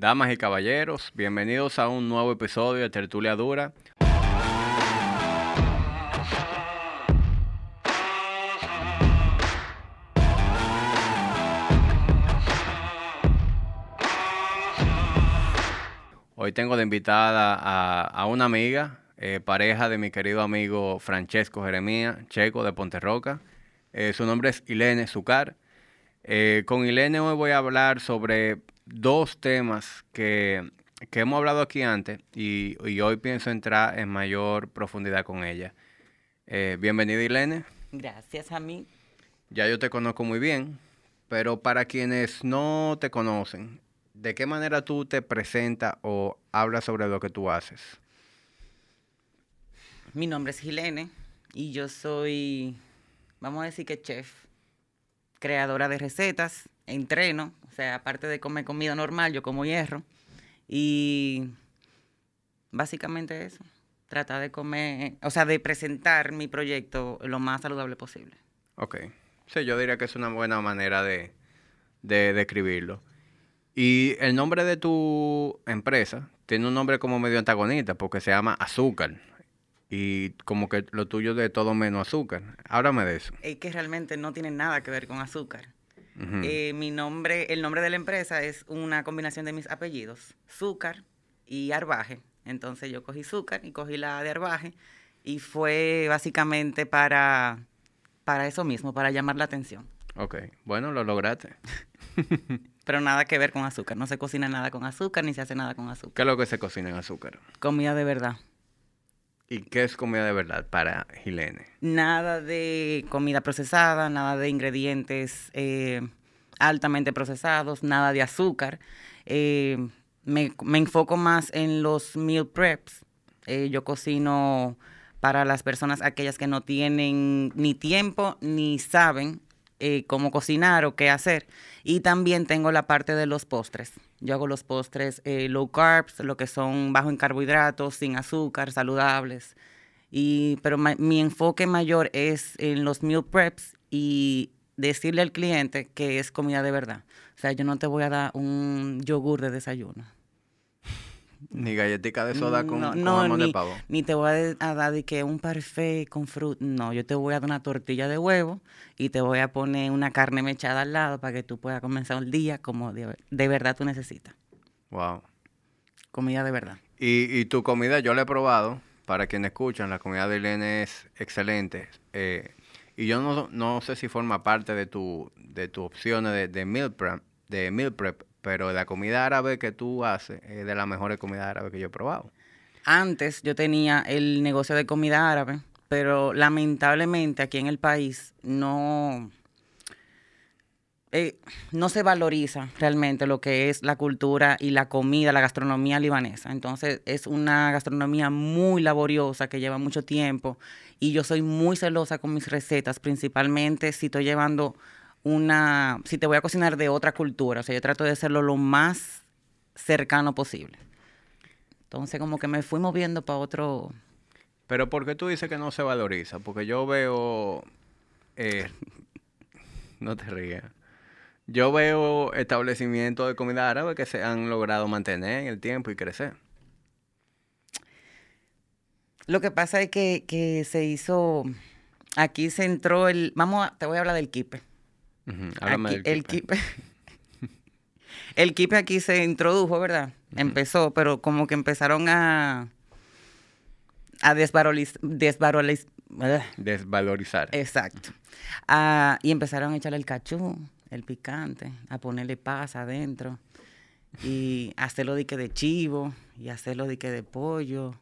Damas y caballeros, bienvenidos a un nuevo episodio de Tertulia Dura. Hoy tengo de invitada a, una amiga, eh, pareja de mi querido amigo Francesco Jeremía, checo de Ponterroca. Eh, su nombre es Ilene Zucar. Eh, con Ilene hoy voy a hablar sobre dos temas que, hemos hablado aquí antes y, hoy pienso entrar en mayor profundidad con ella. bienvenida Ilene. Gracias a mí. Ya yo te conozco muy bien, pero para quienes no te conocen, ¿de qué manera tú te presentas o hablas sobre lo que tú haces? Mi nombre es Gilene y yo soy, vamos a decir que chef, creadora de recetas, entreno, o sea, aparte de comer comida normal, yo como hierro. Y básicamente eso, tratar de comer, o sea, de presentar mi proyecto lo más saludable posible. Ok. Sí, yo diría que es una buena manera de, de describirlo. Y el nombre de tu empresa tiene un nombre como medio antagonista porque se llama Azúcar. Y como que lo tuyo de todo menos azúcar. Háblame de eso. Es que realmente no tiene nada que ver con azúcar. Eh, mi nombre, el nombre de la empresa es una combinación de mis apellidos, Zúcar y Arbaje. Entonces yo cogí Zúcar y cogí la de Arbaje y fue básicamente para, para eso mismo, para llamar la atención. Ok, bueno, lo lograste. Pero nada que ver con azúcar. No se cocina nada con azúcar ni se hace nada con azúcar. ¿Qué es lo que se cocina en azúcar? Comida de verdad. ¿Y qué es comida de verdad para Gilene? Nada de comida procesada, nada de ingredientes eh, altamente procesados, nada de azúcar. Eh, me, enfoco más en los meal preps. Eh, yo cocino para las personas, aquellas que no tienen ni tiempo ni saben eh, cómo cocinar o qué hacer. Y también tengo la parte de los postres. Yo hago los postres eh, low carbs, lo que son bajo en carbohidratos, sin azúcar, saludables. Y, pero mi enfoque mayor es en los meal preps y decirle al cliente que es comida de verdad. O sea, yo no te voy a dar un yogur de desayuno. Ni galletica de soda con, no, ni, de pavo. Ni te voy a dar de que un parfait con fruta. No, yo te voy a dar una tortilla de huevo y te voy a poner una carne mechada al lado para que tú puedas comenzar el día como de, verdad tú necesitas. Wow. Comida de verdad. Y, tu comida yo la he probado. Para quienes escuchan, la comida de Elena es excelente. Eh, y yo no, no sé si forma parte de tu, de tus opciones de, de meal prep, de meal prep pero la comida árabe que tú haces es de las mejores comidas árabes que yo he probado. Antes yo tenía el negocio de comida árabe, pero lamentablemente aquí en el país no, eh, no se valoriza realmente lo que es la cultura y la comida, la gastronomía libanesa. Entonces es una gastronomía muy laboriosa que lleva mucho tiempo y yo soy muy celosa con mis recetas, principalmente si estoy llevando una, si te voy a cocinar de otra cultura, o sea, yo trato de hacerlo lo más cercano posible. Entonces, como que me fui moviendo para otro... Pero ¿por qué tú dices que no se valoriza? Porque yo veo... Eh, no te rías. Yo veo establecimientos de comida árabe que se han logrado mantener en el tiempo y crecer. Lo que pasa es que, que se hizo... Aquí se entró el... Vamos a... Te voy a hablar del kipe el kipe. el kipe aquí se introdujo, ¿verdad? Empezó, pero como que empezaron a a desvalorizar. desvalorizar. Exacto. Ah, y empezaron a echarle el cachú, el picante, a ponerle paz adentro y hacerlo de que de chivo y hacerlo de que de pollo.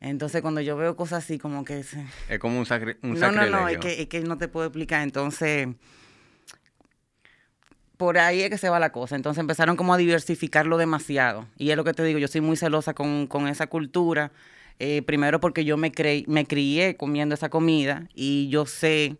Entonces, cuando yo veo cosas así, como que... Es como un, sacri un no, No, no, es que, es que no te puedo explicar. Entonces, por ahí es que se va la cosa. Entonces empezaron como a diversificarlo demasiado. Y es lo que te digo, yo soy muy celosa con, esa cultura. Eh, primero porque yo me, creí, me crié comiendo esa comida y yo sé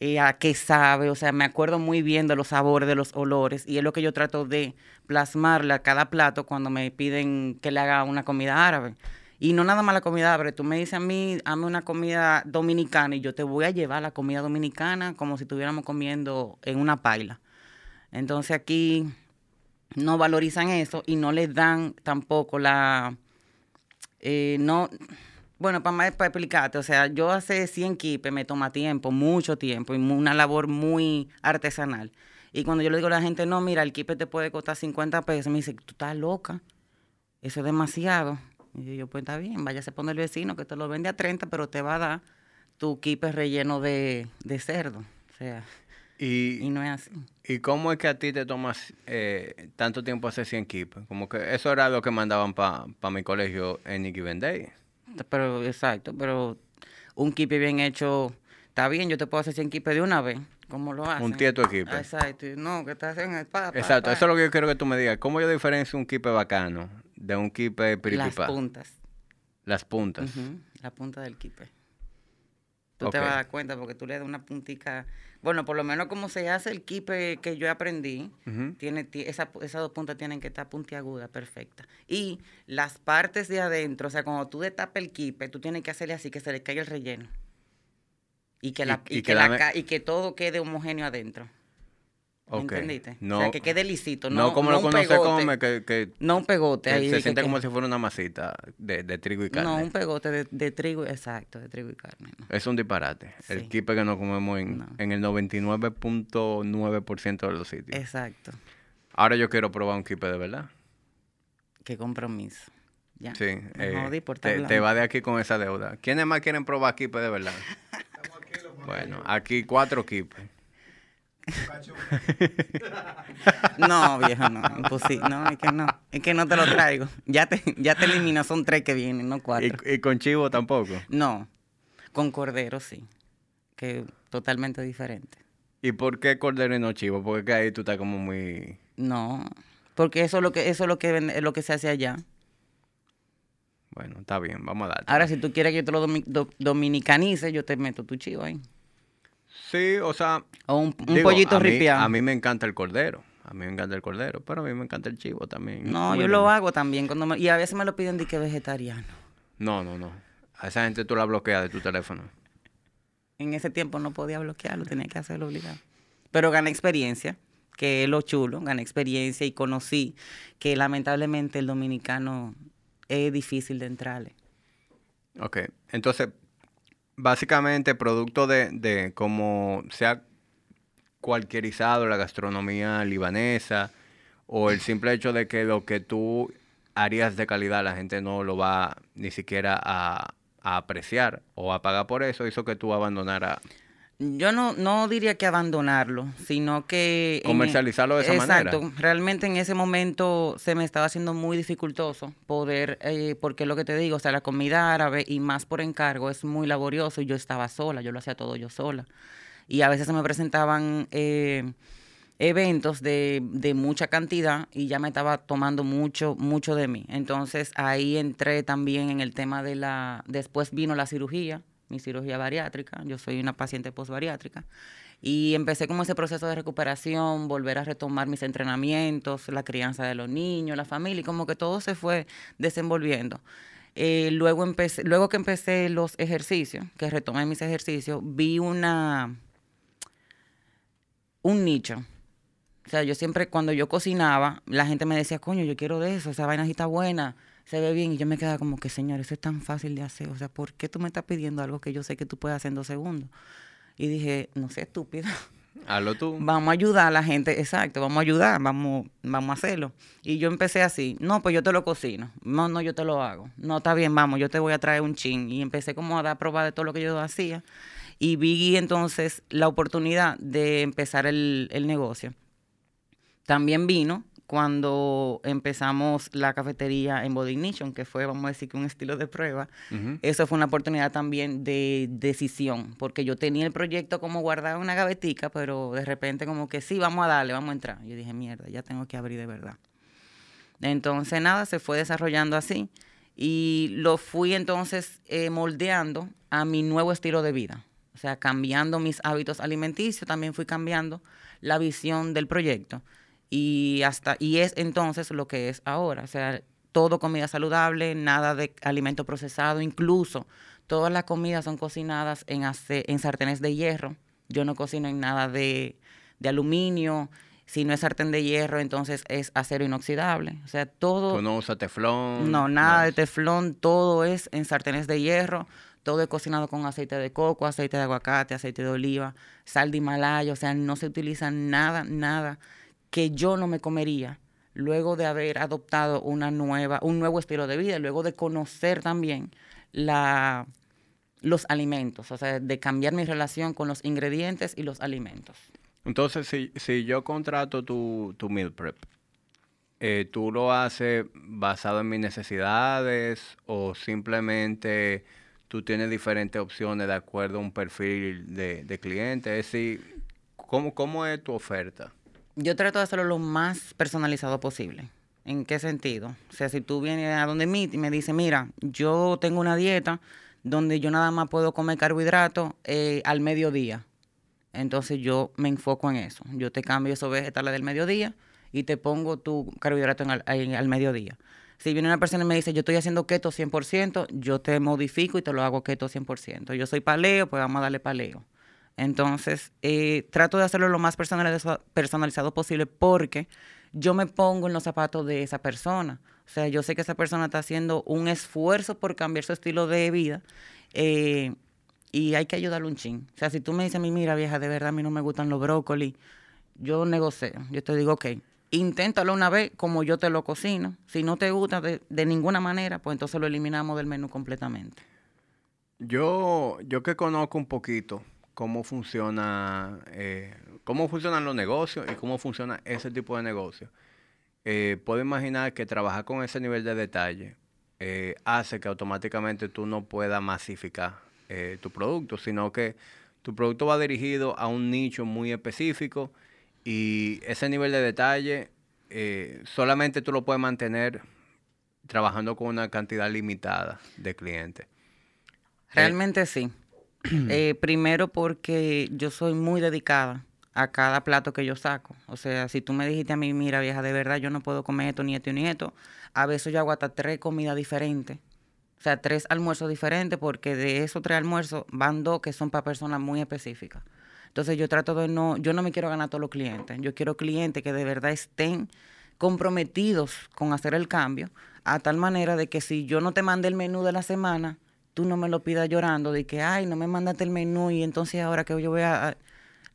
eh, a qué sabe, o sea, me acuerdo muy bien de los sabores, de los olores, y es lo que yo trato de plasmarle a cada plato cuando me piden que le haga una comida árabe. Y no nada más la comida árabe, tú me dices a mí, hazme una comida dominicana y yo te voy a llevar la comida dominicana como si estuviéramos comiendo en una paila. Entonces aquí no valorizan eso y no les dan tampoco la... eh, no, bueno, para, más- para explicarte, o sea, yo hace 100 kipes me toma tiempo, mucho tiempo, y una labor muy artesanal. Y cuando yo le digo a la gente, no, mira, el kipe te puede costar 50 pesos, me dice, tú estás loca, eso es demasiado. Y yo, yo, pues está bien, váyase a poner el vecino que te lo vende a 30, pero te va a dar tu kipe relleno de, de cerdo. O sea, y Y, no es así. ¿Y cómo es que a ti te tomas eh, tanto tiempo hacer 100 keep? Como que eso era lo que mandaban para mi colegio en Nicky Day. Pero, exacto, pero un kipe bien hecho, está bien, yo te puedo hacer 100 kipes de una vez. ¿Cómo lo hacen? Un tieto de kipe. Exacto, y no, que te hacen el pa, pa, Exacto, pa. eso es lo que yo quiero que tú me digas. ¿Cómo yo diferencio un kipe bacano de un kipe Las piripipá? puntas. Las puntas. Ujú, La punta del kipe. Tú te vas a dar cuenta porque tú le das una puntica. Bueno, por lo menos como se hace el kipe que yo aprendí, tiene, ti- esa- esas dos puntas tienen que estar puntiagudas, perfecta. Y las partes de adentro, o sea, cuando tú destapas el kipe, tú tienes que hacerle así que se le caiga el relleno. Y que, la, Y- y y que que la y que todo quede homogéneo adentro. ¿Me Ok. entendiste? o No- sea, que quede lisito, No, no, como no lo conoce come, que, que- No un pegote. ahí se siente que- como si fuera una masita de, de trigo y carne. No, un pegote de, de trigo, exacto, de trigo y carne. no. Es un disparate. El kipe que nos comemos en, en el 99.9% de los sitios. Exacto. Ahora yo quiero probar un kipe de verdad. Qué compromiso. Ya. Sí. Eh, te, te va de aquí con esa deuda. ¿Quiénes más quieren probar kipe de verdad? bueno, aquí cuatro kipes. No, viejo, no, imposible. No, es que no, es que no te lo traigo. Ya te, ya te elimino, son tres que vienen, no cuatro. Y, y con chivo tampoco. No, con cordero sí, que totalmente diferente. ¿Y por qué cordero y no chivo? Porque que ahí tú estás como muy... No, porque eso es lo que, eso es lo que, es lo que se hace allá. Bueno, está bien, vamos a dar. Ahora, si tú quieres que yo te lo domi- do- dominicanice, yo te meto tu chivo ahí. Sí, o sea... O un, un digo, pollito ripiado. A mí me encanta el cordero. A mí me encanta el cordero, pero a mí me encanta el chivo también. No, yo lo hago también. Cuando me- y a veces me lo piden de que vegetariano. No, no, no. A esa gente tú la bloqueas de tu teléfono. En ese tiempo no podía bloquearlo, tenía que hacerlo obligado. Pero gané experiencia, que es lo chulo, gané experiencia y conocí que lamentablemente el dominicano es difícil de entrarle. Ok, entonces, básicamente, producto de, de cómo se ha cualquierizado la gastronomía libanesa o el simple hecho de que lo que tú harías de calidad la gente no lo va ni siquiera a, a apreciar o a pagar por eso, hizo que tú abandonaras Yo no, no diría que abandonarlo, sino que... en- Comercializarlo de esa manera. Exacto. Realmente en ese momento se me estaba haciendo muy dificultoso poder, eh, porque lo que te digo, o sea, la comida árabe y más por encargo es muy laborioso y yo estaba sola, yo lo hacía todo yo sola. Y a veces se me presentaban eh, eventos de, de mucha cantidad y ya me estaba tomando mucho, mucho de mí. Entonces ahí entré también en el tema de la... Después vino la cirugía, mi cirugía bariátrica. Yo soy una paciente postbariátrica. Y empecé como ese proceso de recuperación, volver a retomar mis entrenamientos, la crianza de los niños, la familia, y como que todo se fue desenvolviendo. Eh, luego, empecé, luego que empecé los ejercicios, que retomé mis ejercicios, vi una un nicho. O sea, yo siempre cuando yo cocinaba, la gente me decía, coño, yo quiero de eso, esa vaina está buena, se ve bien. Y yo me quedaba como que, señor, eso es tan fácil de hacer. O sea, ¿por qué tú me estás pidiendo algo que yo sé que tú puedes hacer en dos segundos? Y dije, no sé, estúpido. Hazlo tú. Vamos a ayudar a la gente, exacto, vamos a ayudar, vamos, vamos a hacerlo. Y yo empecé así, no, pues yo te lo cocino, no, no, yo te lo hago, no, está bien, vamos, yo te voy a traer un chin. Y empecé como a dar prueba de todo lo que yo hacía. Y vi entonces la oportunidad de empezar el, el negocio. También vino cuando empezamos la cafetería en Body Ignition, que fue, vamos a decir, que un estilo de prueba. Ujú. Eso fue una oportunidad también de decisión, porque yo tenía el proyecto como guardado en una gavetica, pero de repente como que sí, vamos a darle, vamos a entrar. Yo dije, mierda, ya tengo que abrir de verdad. Entonces, nada, se fue desarrollando así y lo fui entonces eh, moldeando a mi nuevo estilo de vida. O sea, cambiando mis hábitos alimenticios, también fui cambiando la visión del proyecto. Y hasta y es entonces lo que es ahora. O sea, todo comida saludable, nada de alimento procesado, incluso todas las comidas son cocinadas en, ace- en sartenes de hierro. Yo no cocino en nada de, de aluminio. Si no es sartén de hierro, entonces es acero inoxidable. O sea, todo... ¿Tú no usas teflón? No, nada de teflón, todo es en sartenes de hierro, todo es cocinado con aceite de coco, aceite de aguacate, aceite de oliva, sal de Himalaya, o sea, no se utiliza nada, nada que yo no me comería luego de haber adoptado una nueva, un nuevo estilo de vida, luego de conocer también la, los alimentos, o sea, de cambiar mi relación con los ingredientes y los alimentos. Entonces, si, si yo contrato tu, tu meal prep, eh, ¿tú lo haces basado en mis necesidades o simplemente tú tienes diferentes opciones de acuerdo a un perfil de, de cliente? Es decir, ¿cómo, ¿cómo es tu oferta? Yo trato de hacerlo lo más personalizado posible. ¿En qué sentido? O sea, si tú vienes a donde mí y me dices, mira, yo tengo una dieta donde yo nada más puedo comer carbohidratos eh, al mediodía. Entonces yo me enfoco en eso. Yo te cambio esos vegetales del mediodía y te pongo tu carbohidrato en al mediodía. Si viene una persona y me dice, yo estoy haciendo keto 100%, yo te modifico y te lo hago keto 100%. Yo soy paleo, pues vamos a darle paleo. Entonces, eh, trato de hacerlo lo más personalizado posible porque yo me pongo en los zapatos de esa persona. O sea, yo sé que esa persona está haciendo un esfuerzo por cambiar su estilo de vida eh, y hay que ayudarle un chin. O sea, si tú me dices a mí, mira vieja, de verdad a mí no me gustan los brócolis, yo negocio. Yo te digo, ok, inténtalo una vez como yo te lo cocino. Si no te gusta de, de ninguna manera, pues entonces lo eliminamos del menú completamente. Yo, yo que conozco un poquito cómo funciona, eh, cómo funcionan los negocios y cómo funciona ese tipo de negocio. Eh, puedo imaginar que trabajar con ese nivel de detalle eh, hace que automáticamente tú no puedas masificar tu producto, sino que tu producto va dirigido a un nicho muy específico y ese nivel de detalle solamente tú lo puedes mantener trabajando con una cantidad limitada de clientes. Realmente sí. Eh, primero porque yo soy muy dedicada a cada plato que yo saco. O sea, si tú me dijiste a mí, mira vieja, de verdad yo no puedo comer esto, ni esto, ni esto, a veces yo hago hasta tres comidas diferentes. O sea, tres almuerzos diferentes porque de esos tres almuerzos van dos que son para personas muy específicas. Entonces yo trato de no, yo no me quiero ganar todos los clientes. Yo quiero clientes que de verdad estén comprometidos con hacer el cambio, a tal manera de que si yo no te mande el menú de la semana, tú no me lo pidas llorando de que, ay, no me mandaste el menú y entonces ahora que yo voy a...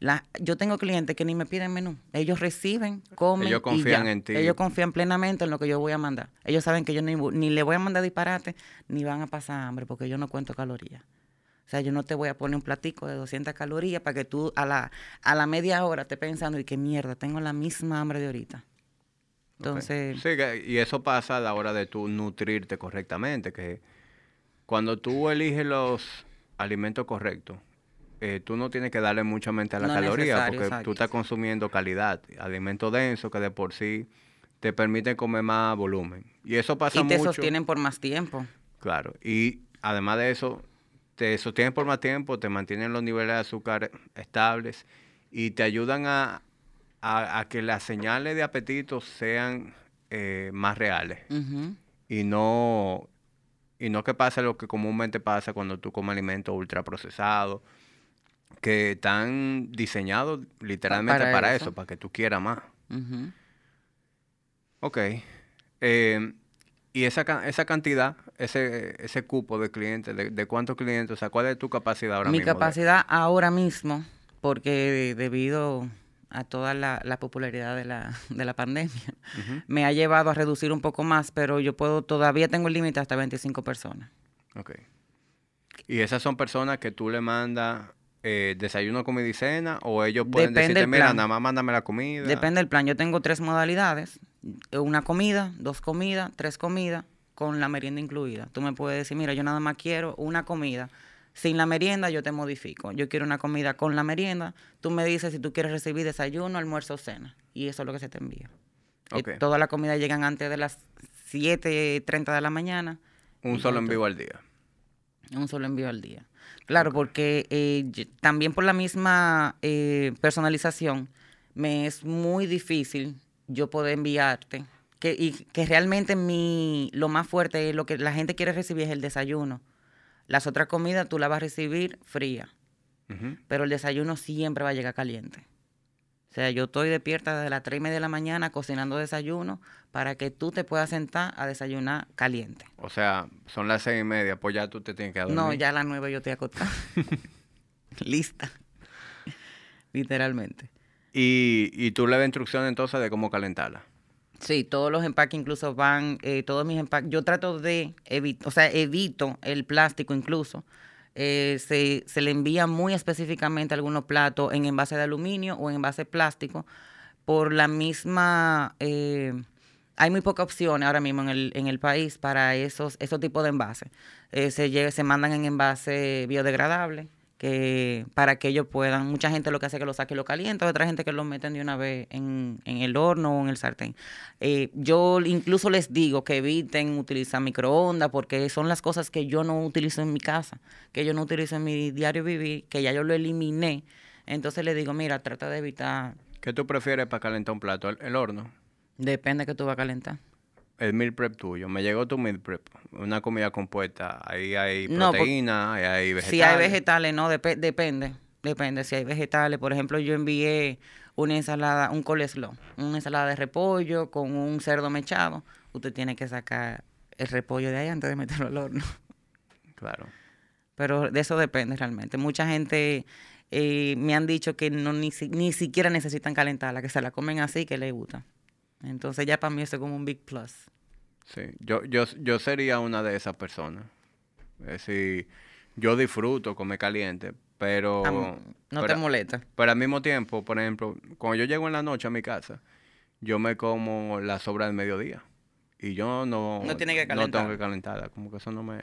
La, yo tengo clientes que ni me piden menú. Ellos reciben, comen. Ellos confían en ti. Ellos confían plenamente en lo que yo voy a mandar. Ellos saben que yo ni, ni le voy a mandar disparate, ni van a pasar hambre, porque yo no cuento calorías. O sea, yo no te voy a poner un platico de 200 calorías para que tú a la, a la media hora estés pensando, y qué mierda, tengo la misma hambre de ahorita. Entonces... Sí, y eso pasa a la hora de tú nutrirte correctamente, que cuando tú eliges los alimentos correctos, eh, tú no tienes que darle mucha mente a la caloría porque tú estás consumiendo calidad, alimentos densos que de por sí te permiten comer más volumen. Y eso pasa mucho. Y te sostienen por más tiempo. Claro, y además de eso, te sostienen por más tiempo, te mantienen los niveles de azúcar estables y te ayudan a, que las señales de apetito sean eh, más reales. Y no y no que pase lo que comúnmente pasa cuando tú comes alimentos ultraprocesados, que están diseñados literalmente para, eso. para que tú quieras más. Ok. Eh, y esa, esa cantidad, ese, ese cupo de clientes, de, cuántos clientes, o sea, ¿cuál es tu capacidad ahora mismo? Mi capacidad ahora mismo, porque debido a toda la, popularidad de la, de la pandemia, me ha llevado a reducir un poco más, pero yo puedo, todavía tengo el límite hasta 25 personas. Ok. ¿Y esas son personas que tú le mandas eh, desayuno, comida y cena? ¿O ellos pueden decirte, mira, nada más mándame la comida? Depende del plan. Yo tengo tres modalidades. Una comida, dos comidas, tres comidas, con la merienda incluida. Tú me puedes decir, mira, yo nada más quiero una comida sin la merienda yo te modifico. Yo quiero una comida con la merienda. Tú me dices si tú quieres recibir desayuno, almuerzo o cena. Y eso es lo que se te envía. Okay. todas las comidas llegan antes de las 7.30 de la mañana. Un solo envío al día. Un solo envío al día. Claro, porque eh, también por la misma eh, personalización me es muy difícil yo poder enviarte. Que, y que realmente mi, lo más fuerte es lo que la gente quiere recibir es el desayuno las otras comidas tú las vas a recibir fría, pero el desayuno siempre va a llegar caliente. O sea, yo estoy despierta desde las 3 y media de la mañana cocinando desayuno para que tú te puedas sentar a desayunar caliente. O sea, son las seis y media, pues ya tú te tienes que dormir. No, ya a las 9 yo estoy acostada. Lista. Literalmente. Y, y tú le das instrucciones entonces de cómo calentarla. Sí, todos los empaques incluso van, eh, todos mis empaques, yo trato de evitar, o sea, evito el plástico incluso. Eh, se, se, le envía muy específicamente algunos platos en envase de aluminio o en envase plástico por la misma... Eh, hay muy pocas opciones ahora mismo en el, en el país para esos, esos tipos de envases. Eh, se, se mandan en envase biodegradable que para que ellos puedan, mucha gente lo que hace es que lo saque y lo calienta, otra gente que lo meten de una vez en, en el horno o en el sartén. Eh, yo incluso les digo que eviten utilizar microondas porque son las cosas que yo no utilizo en mi casa, que yo no utilizo en mi diario vivir, que ya yo lo eliminé. Entonces les digo, mira, trata de evitar... ¿Qué tú prefieres para calentar un plato? ¿El, el horno? Depende que tú vas a calentar el meal prep tuyo. Me llegó tu meal prep, una comida compuesta. Ahí hay proteína, ahí hay vegetales. Si hay vegetales, no, depende. Depende. Si hay vegetales, por ejemplo, yo envié una ensalada, un coleslaw, una ensalada de repollo con un cerdo mechado. Usted tiene que sacar el repollo de ahí antes de meterlo al horno. Claro. Pero de eso depende realmente. Mucha gente eh, me han dicho que no ni, ni siquiera necesitan calentarla, que se la comen así que les gusta. Entonces ya para mí eso es como un big plus. Sí, yo, yo, yo sería una de esas personas. Es decir, yo disfruto comer caliente, pero... no te molesta. Pero al mismo tiempo, por ejemplo, cuando yo llego en la noche a mi casa, yo me como la sobra del mediodía. Y yo no, no, tiene que no tengo que calentarla. Como que eso no me...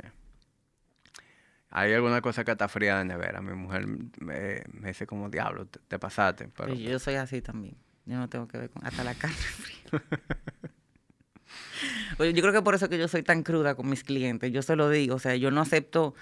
Hay alguna cosa que está fría de nevera. Mi mujer me, dice como, diablo, te, pasaste. Pero, yo soy así también. Yo no tengo que ver con hasta la carne fría. Yo creo que por eso que yo soy tan cruda con mis clientes. Yo se lo digo, o sea, yo no acepto,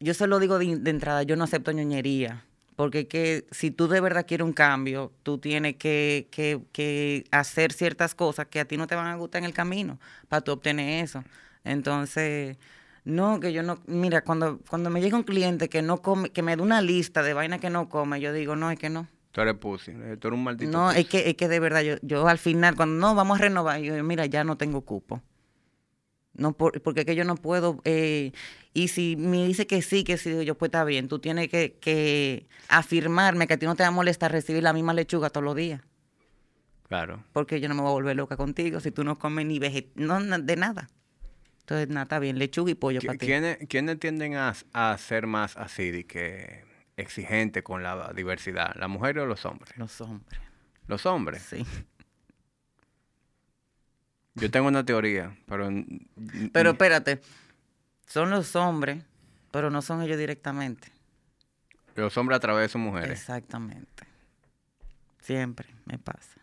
yo se lo digo de, entrada, yo no acepto ñoñería. Porque que si tú de verdad quieres un cambio, tú tienes que, que, que, hacer ciertas cosas que a ti no te van a gustar en el camino para tú obtener eso. Entonces, no, que yo no, mira, cuando, cuando me llega un cliente que no come, que me da una lista de vainas que no come, yo digo, no, es que no. Tú eres pussy, eh, tú eres un maldito No, es que, es que de verdad, yo, yo al final, cuando no, vamos a renovar, yo mira, ya no tengo cupo. No, porque es que yo no puedo, eh, y si me dice que sí, que sí, yo pues está bien, tú tienes que, que afirmarme que a ti no te va a molestar recibir la misma lechuga todos los días. Claro. Porque yo no me voy a volver loca contigo si tú no comes ni veget no, de nada. Entonces, nada, está bien, lechuga y pollo para ti. ¿Quiénes, ¿Quiénes tienden a, a ser más así, que exigente con la diversidad? ¿Las mujeres o los hombres? Los hombres. ¿Los hombres? Sí. Yo tengo una teoría, pero... Pero espérate, son los hombres, pero no son ellos directamente. Los hombres a través de sus mujeres. Exactamente. Siempre me pasa.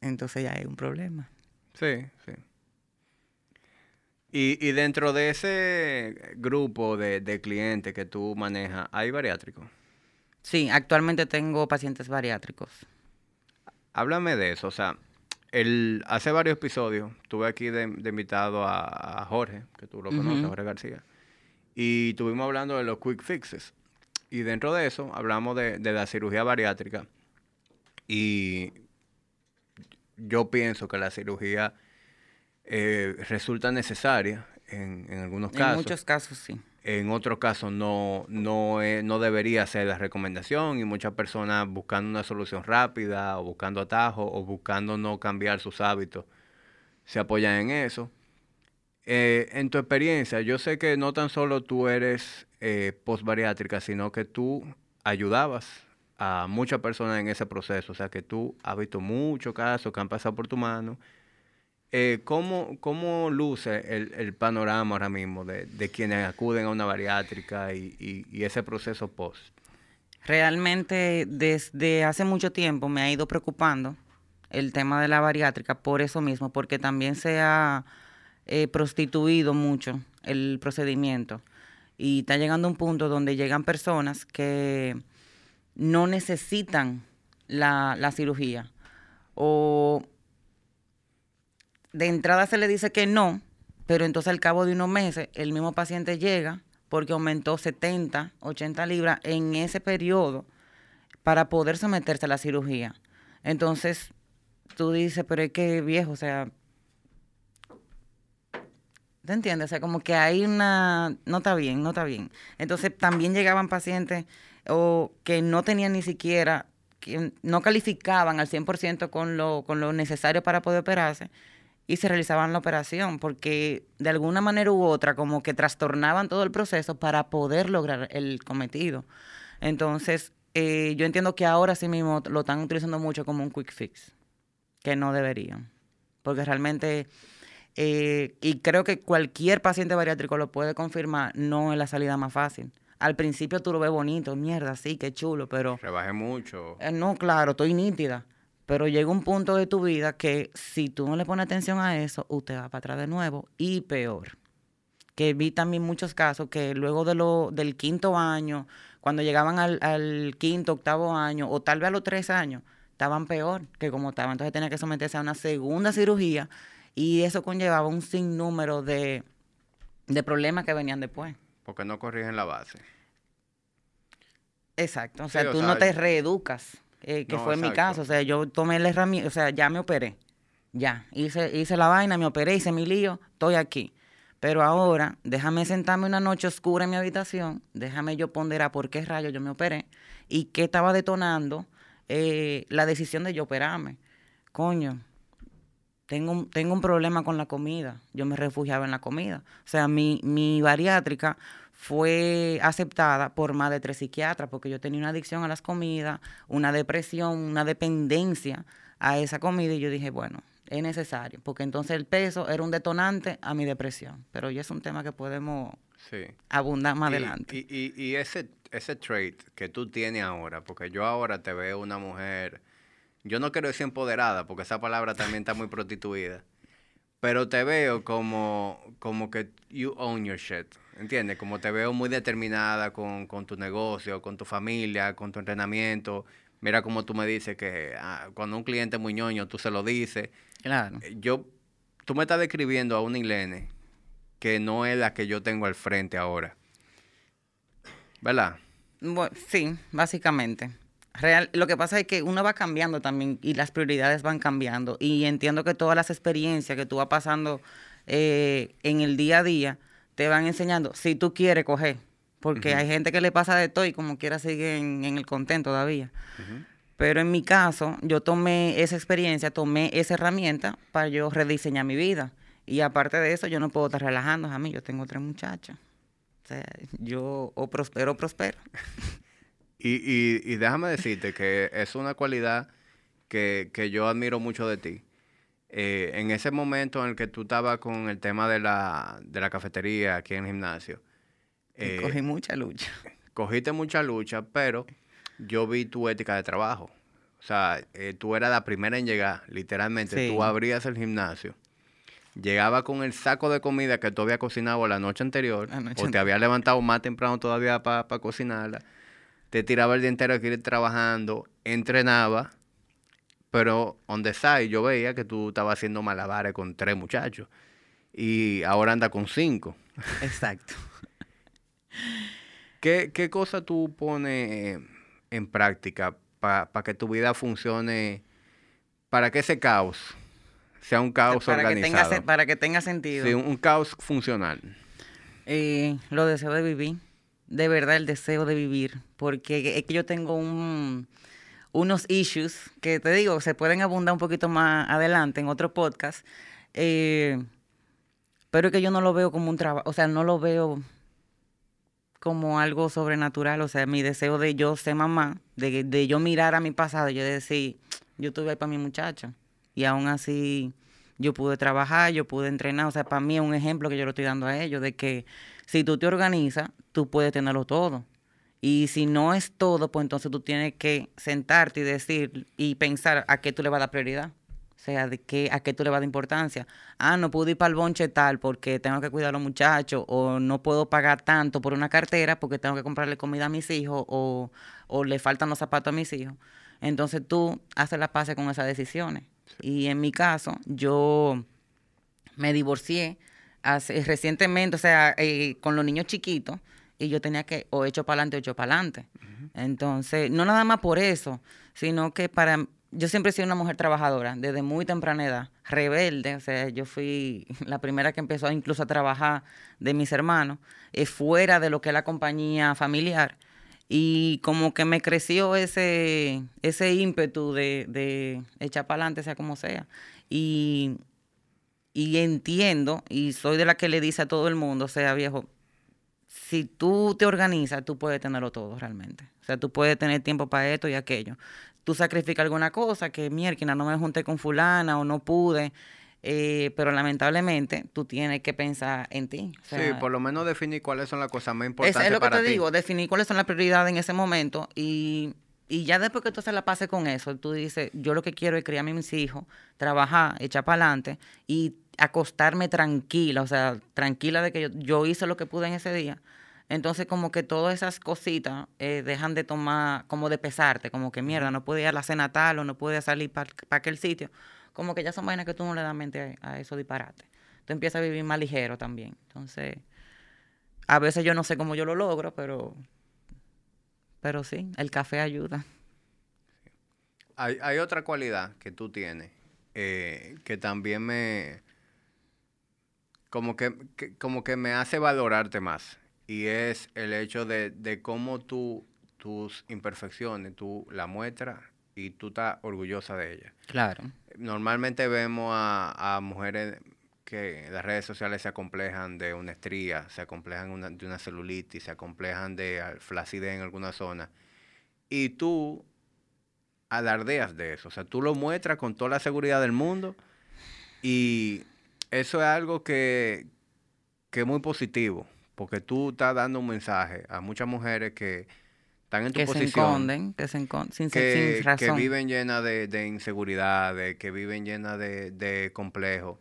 Entonces ya hay un problema. Sí, sí. Y, y dentro de ese grupo de, de clientes que tú manejas, ¿hay bariátricos? Sí, actualmente tengo pacientes bariátricos. Háblame de eso, o sea, el, hace varios episodios tuve aquí de, invitado a, Jorge, que tú lo conoces, Jorge García, y estuvimos hablando de los quick fixes. Y dentro de eso hablamos de, de la cirugía bariátrica. Y yo pienso que la cirugía eh, resulta necesaria en, algunos casos. En muchos casos, sí. En otros casos no, no, no debería ser la recomendación y muchas personas buscando una solución rápida o buscando atajos o buscando no cambiar sus hábitos se apoyan en eso. Eh, en tu experiencia, yo sé que no tan solo tú eres eh, postbariátrica, sino que tú ayudabas a muchas personas en ese proceso. O sea, que tú has visto muchos casos que han pasado por tu mano eh, ¿cómo, ¿cómo, luce el, panorama ahora mismo de, quienes acuden a una bariátrica y, ese proceso post? Realmente desde hace mucho tiempo me ha ido preocupando el tema de la bariátrica por eso mismo, porque también se ha eh, prostituido mucho el procedimiento y está llegando un punto donde llegan personas que no necesitan la, la cirugía o de entrada se le dice que no, pero entonces al cabo de unos meses el mismo paciente llega porque aumentó 70, 80 libras en ese periodo para poder someterse a la cirugía. Entonces, tú dices, pero es que viejo, o sea, ¿te entiendes? O sea, como que hay una, no está bien, no está bien. Entonces, también llegaban pacientes o que no tenían ni siquiera, que no calificaban al 100% con lo, con lo necesario para poder operarse y se realizaban la operación, porque de alguna manera u otra como que trastornaban todo el proceso para poder lograr el cometido. Entonces, eh, yo entiendo que ahora sí mismo lo están utilizando mucho como un quick fix, que no deberían, porque realmente, eh, y creo que cualquier paciente bariátrico lo puede confirmar, no es la salida más fácil. Al principio tú lo ves bonito, mierda, sí, qué chulo, pero... Rebajé mucho. Eh, no, claro, estoy nítida. Pero llega un punto de tu vida que si tú no le pones atención a eso, usted va para atrás de nuevo y peor. Que vi también muchos casos que luego de lo, del quinto año, cuando llegaban al, quinto, octavo año, o tal vez a los tres años, estaban peor que como estaban. Entonces tenía que someterse a una segunda cirugía y eso conllevaba un sinnúmero de, de problemas que venían después. Porque no corrigen la base. Exacto, o sea, tú no te reeducas. Eh, que fue mi caso. O sea, yo tomé la herramienta, o sea, ya me operé. Ya, hice, hice la vaina, me operé, hice mi lío, estoy aquí. Pero ahora, déjame sentarme una noche oscura en mi habitación, déjame yo ponderar por qué rayo yo me operé y qué estaba detonando eh, la decisión de yo operarme. Coño, tengo, tengo un problema con la comida. Yo me refugiaba en la comida. O sea, mi, mi bariátrica fue aceptada por más de tres psiquiatras porque yo tenía una adicción a las comidas, una depresión, una dependencia a esa comida y yo dije, bueno, es necesario, porque entonces el peso era un detonante a mi depresión, pero ya es un tema que podemos abundar más adelante. Y, y, ese, ese trait que tú tienes ahora, porque yo ahora te veo una mujer, yo no quiero decir empoderada, porque esa palabra también está muy prostituida, pero te veo como, como que you own your shit. ¿entiendes? Como te veo muy determinada con, tu negocio, con tu familia, con tu entrenamiento. Mira como tú me dices que ah, cuando un cliente es muy ñoño, tú se lo dices. Claro. Eh, yo, tú me estás describiendo a una Ilene que no es la que yo tengo al frente ahora. ¿Verdad? Bueno, sí, básicamente. Real, lo que pasa es que uno va cambiando también y las prioridades van cambiando. Y entiendo que todas las experiencias que tú vas pasando eh, en el día a día, te van enseñando si tú quieres coger. Porque hay gente que le pasa de todo y como quiera sigue en, el contento todavía. Pero en mi caso, yo tomé esa experiencia, tomé esa herramienta para yo rediseñar mi vida. Y aparte de eso, yo no puedo estar relajando a mí. Yo tengo tres muchachas. O sea, yo o prospero o prospero. y, y, y déjame decirte que es una cualidad que, que yo admiro mucho de ti eh, en ese momento en el que tú estabas con el tema de la, de la cafetería aquí en el gimnasio. Eh, cogí mucha lucha. Cogiste mucha lucha, pero yo vi tu ética de trabajo. O sea, eh, tú eras la primera en llegar, literalmente. Tú abrías el gimnasio, llegaba con el saco de comida que tú habías cocinado la noche anterior, o te había levantado más temprano todavía para cocinarla, te tiraba el día entero aquí trabajando, entrenaba pero on the side yo veía que tú estabas haciendo malabares con tres muchachos. Y ahora anda con cinco. Exacto. ¿Qué, ¿Qué, cosa tú pones en práctica para que tu vida funcione, para que ese caos sea un caos para organizado? Que tenga, para que tenga sentido. Sí, un, caos funcional. Eh, lo deseo de vivir. De verdad, el deseo de vivir. Porque es que yo tengo un unos issues que te digo, se pueden abundar un poquito más adelante en otro podcast, eh, pero es que yo no lo veo como un trabajo, o sea, no lo veo como algo sobrenatural, o sea, mi deseo de yo ser mamá, de, de yo mirar a mi pasado yo decir, yo estuve ahí para mi muchacha, y aún así yo pude trabajar, yo pude entrenar, o sea, para mí es un ejemplo que yo le estoy dando a ellos, de que si tú te organizas, tú puedes tenerlo todo. Y si no es todo, pues entonces tú tienes que sentarte y decir y pensar a qué tú le vas a dar prioridad. O sea, de qué, a qué tú le vas a dar importancia. Ah, no puedo ir para el bonche tal porque tengo que cuidar a los muchachos, o no puedo pagar tanto por una cartera porque tengo que comprarle comida a mis hijos, o, o le faltan los zapatos a mis hijos. Entonces tú haces la paz con esas decisiones. Y en mi caso, yo me divorcié hace, recientemente, o sea, eh, con los niños chiquitos y yo tenía que o hecho para adelante o hecho para adelante. Entonces, no nada más por eso, sino que para yo siempre he sido una mujer trabajadora, desde muy temprana edad, rebelde, o sea, yo fui la primera que empezó incluso a trabajar de mis hermanos, eh, fuera de lo que es la compañía familiar, y como que me creció ese, ese ímpetu de, de echar para adelante, sea como sea, y, y entiendo, y soy de la que le dice a todo el mundo, sea, viejo, si tú te organizas, tú puedes tenerlo todo realmente. O sea, tú puedes tener tiempo para esto y aquello tú sacrificas alguna cosa, que mierda, no me junté con fulana o no pude, eh, pero lamentablemente tú tienes que pensar en ti. sí, por lo menos definir cuáles son las cosas más importantes. Es lo que te digo, definir cuáles son las prioridades en ese momento y, y ya después que tú se la pases con eso, tú dices, yo lo que quiero es criar a mis hijos, trabajar, echar para adelante y acostarme tranquila, o sea, tranquila de que yo, yo hice lo que pude en ese día entonces, como que todas esas cositas eh, dejan de tomar, como de pesarte, como que mierda, no puede ir a la cena tal o no puede salir para aquel sitio. Como que ya son vainas que tú no le das mente a, eso disparate. Tú empiezas a vivir más ligero también. Entonces, a veces yo no sé cómo yo lo logro, pero, pero sí, el café ayuda. Hay, hay otra cualidad que tú tienes eh, que también me como que, como que me hace valorarte más y es el hecho de, de cómo tú, tus imperfecciones, tú la muestras y tú estás orgullosa de ellas. Claro. Normalmente vemos a, mujeres que en las redes sociales se acomplejan de una estría, se acomplejan de una celulitis, se acomplejan de flacidez en alguna zona. Y tú alardeas de eso. O sea, tú lo muestras con toda la seguridad del mundo y eso es algo que, que es muy positivo porque tú estás dando un mensaje a muchas mujeres que están en tu posición. que Se esconden, que se esconden, sin, que, razón. Que viven llenas de, de inseguridades, que viven llenas de, de complejos.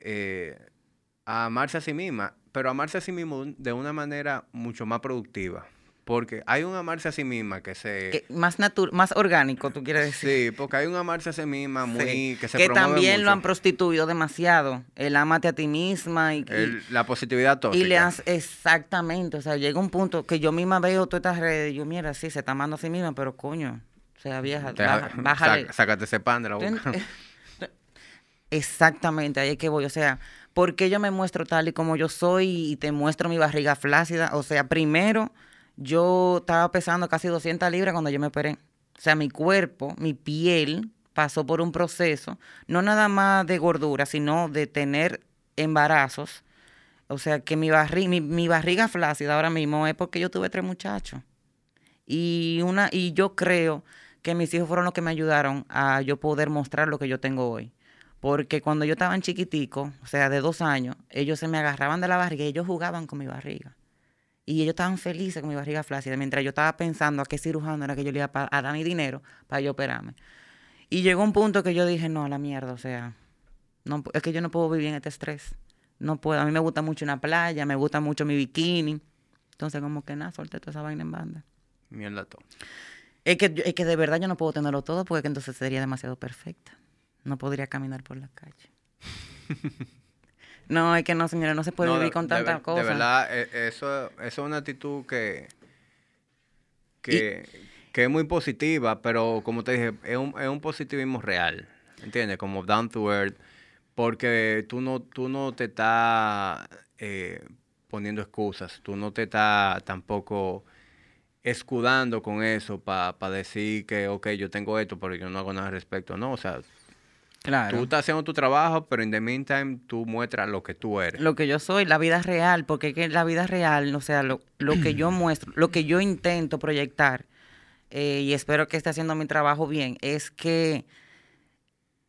Eh, a amarse a sí misma, pero amarse a sí mismo de una manera mucho más productiva. Porque hay un amarse a sí misma que se... más más orgánico, tú quieres decir. Sí, porque hay un amarse a sí misma muy... Que se Que también lo han prostituido demasiado. El amate a ti misma y... la positividad tóxica. Y le has... Exactamente. O sea, llega un punto que yo misma veo todas estas redes y yo, mira, sí, se está amando a sí misma, pero coño, o sea, vieja, bájale. sácate ese pan de la boca. Exactamente, ahí es que voy. O sea, ¿por qué yo me muestro tal y como yo soy y te muestro mi barriga flácida? O sea, primero yo estaba pesando casi 200 libras cuando yo me operé. O sea, mi cuerpo, mi piel pasó por un proceso, no nada más de gordura, sino de tener embarazos. O sea, que mi, mi, barriga flácida ahora mismo es porque yo tuve tres muchachos. Y, una, y yo creo que mis hijos fueron los que me ayudaron a yo poder mostrar lo que yo tengo hoy. Porque cuando yo estaba en chiquitico, o sea, de dos años, ellos se me agarraban de la barriga y ellos jugaban con mi barriga. Y ellos estaban felices con mi barriga flácida, mientras yo estaba pensando a qué cirujano era que yo le iba a, dar mi dinero para yo operarme. Y llegó un punto que yo dije, no, a la mierda, o sea, no, es que yo no puedo vivir en este estrés. No puedo. A mí me gusta mucho una playa, me gusta mucho mi bikini. Entonces, como que nada, suelte toda esa vaina en banda. Mierda todo. Es que, es que de verdad yo no puedo tenerlo todo porque entonces sería demasiado perfecta. No podría caminar por la calle. No, es que no, señora, no se puede vivir con tantas cosas. De verdad, e, eso, eso es una actitud que, que, es muy positiva, pero como te dije, es un, es un positivismo real, ¿entiendes? Como down to earth, porque tú no, tú no te estás eh, poniendo excusas, tú no te estás tampoco escudando con eso para decir que, ok, yo tengo esto, pero yo no hago nada al respecto. No, o sea, Tú estás haciendo tu trabajo, pero en the meantime tú muestras lo que tú eres. Lo que yo soy, la vida real, porque es que la vida real, o sea, lo, que yo muestro, lo que yo intento proyectar, eh, y espero que esté haciendo mi trabajo bien, es que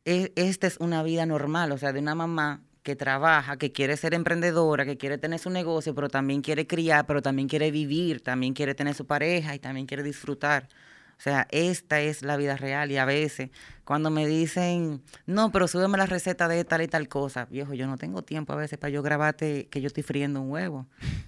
e, esta es una vida normal, o sea, de una mamá que trabaja, que quiere ser emprendedora, que quiere tener su negocio, pero también quiere criar, pero también quiere vivir, también quiere tener su pareja y también quiere disfrutar. O sea, esta es la vida real y a veces cuando me dicen, no, pero súbeme la receta de tal y tal cosa, viejo, yo no tengo tiempo a veces para yo grabarte que yo estoy friendo un huevo.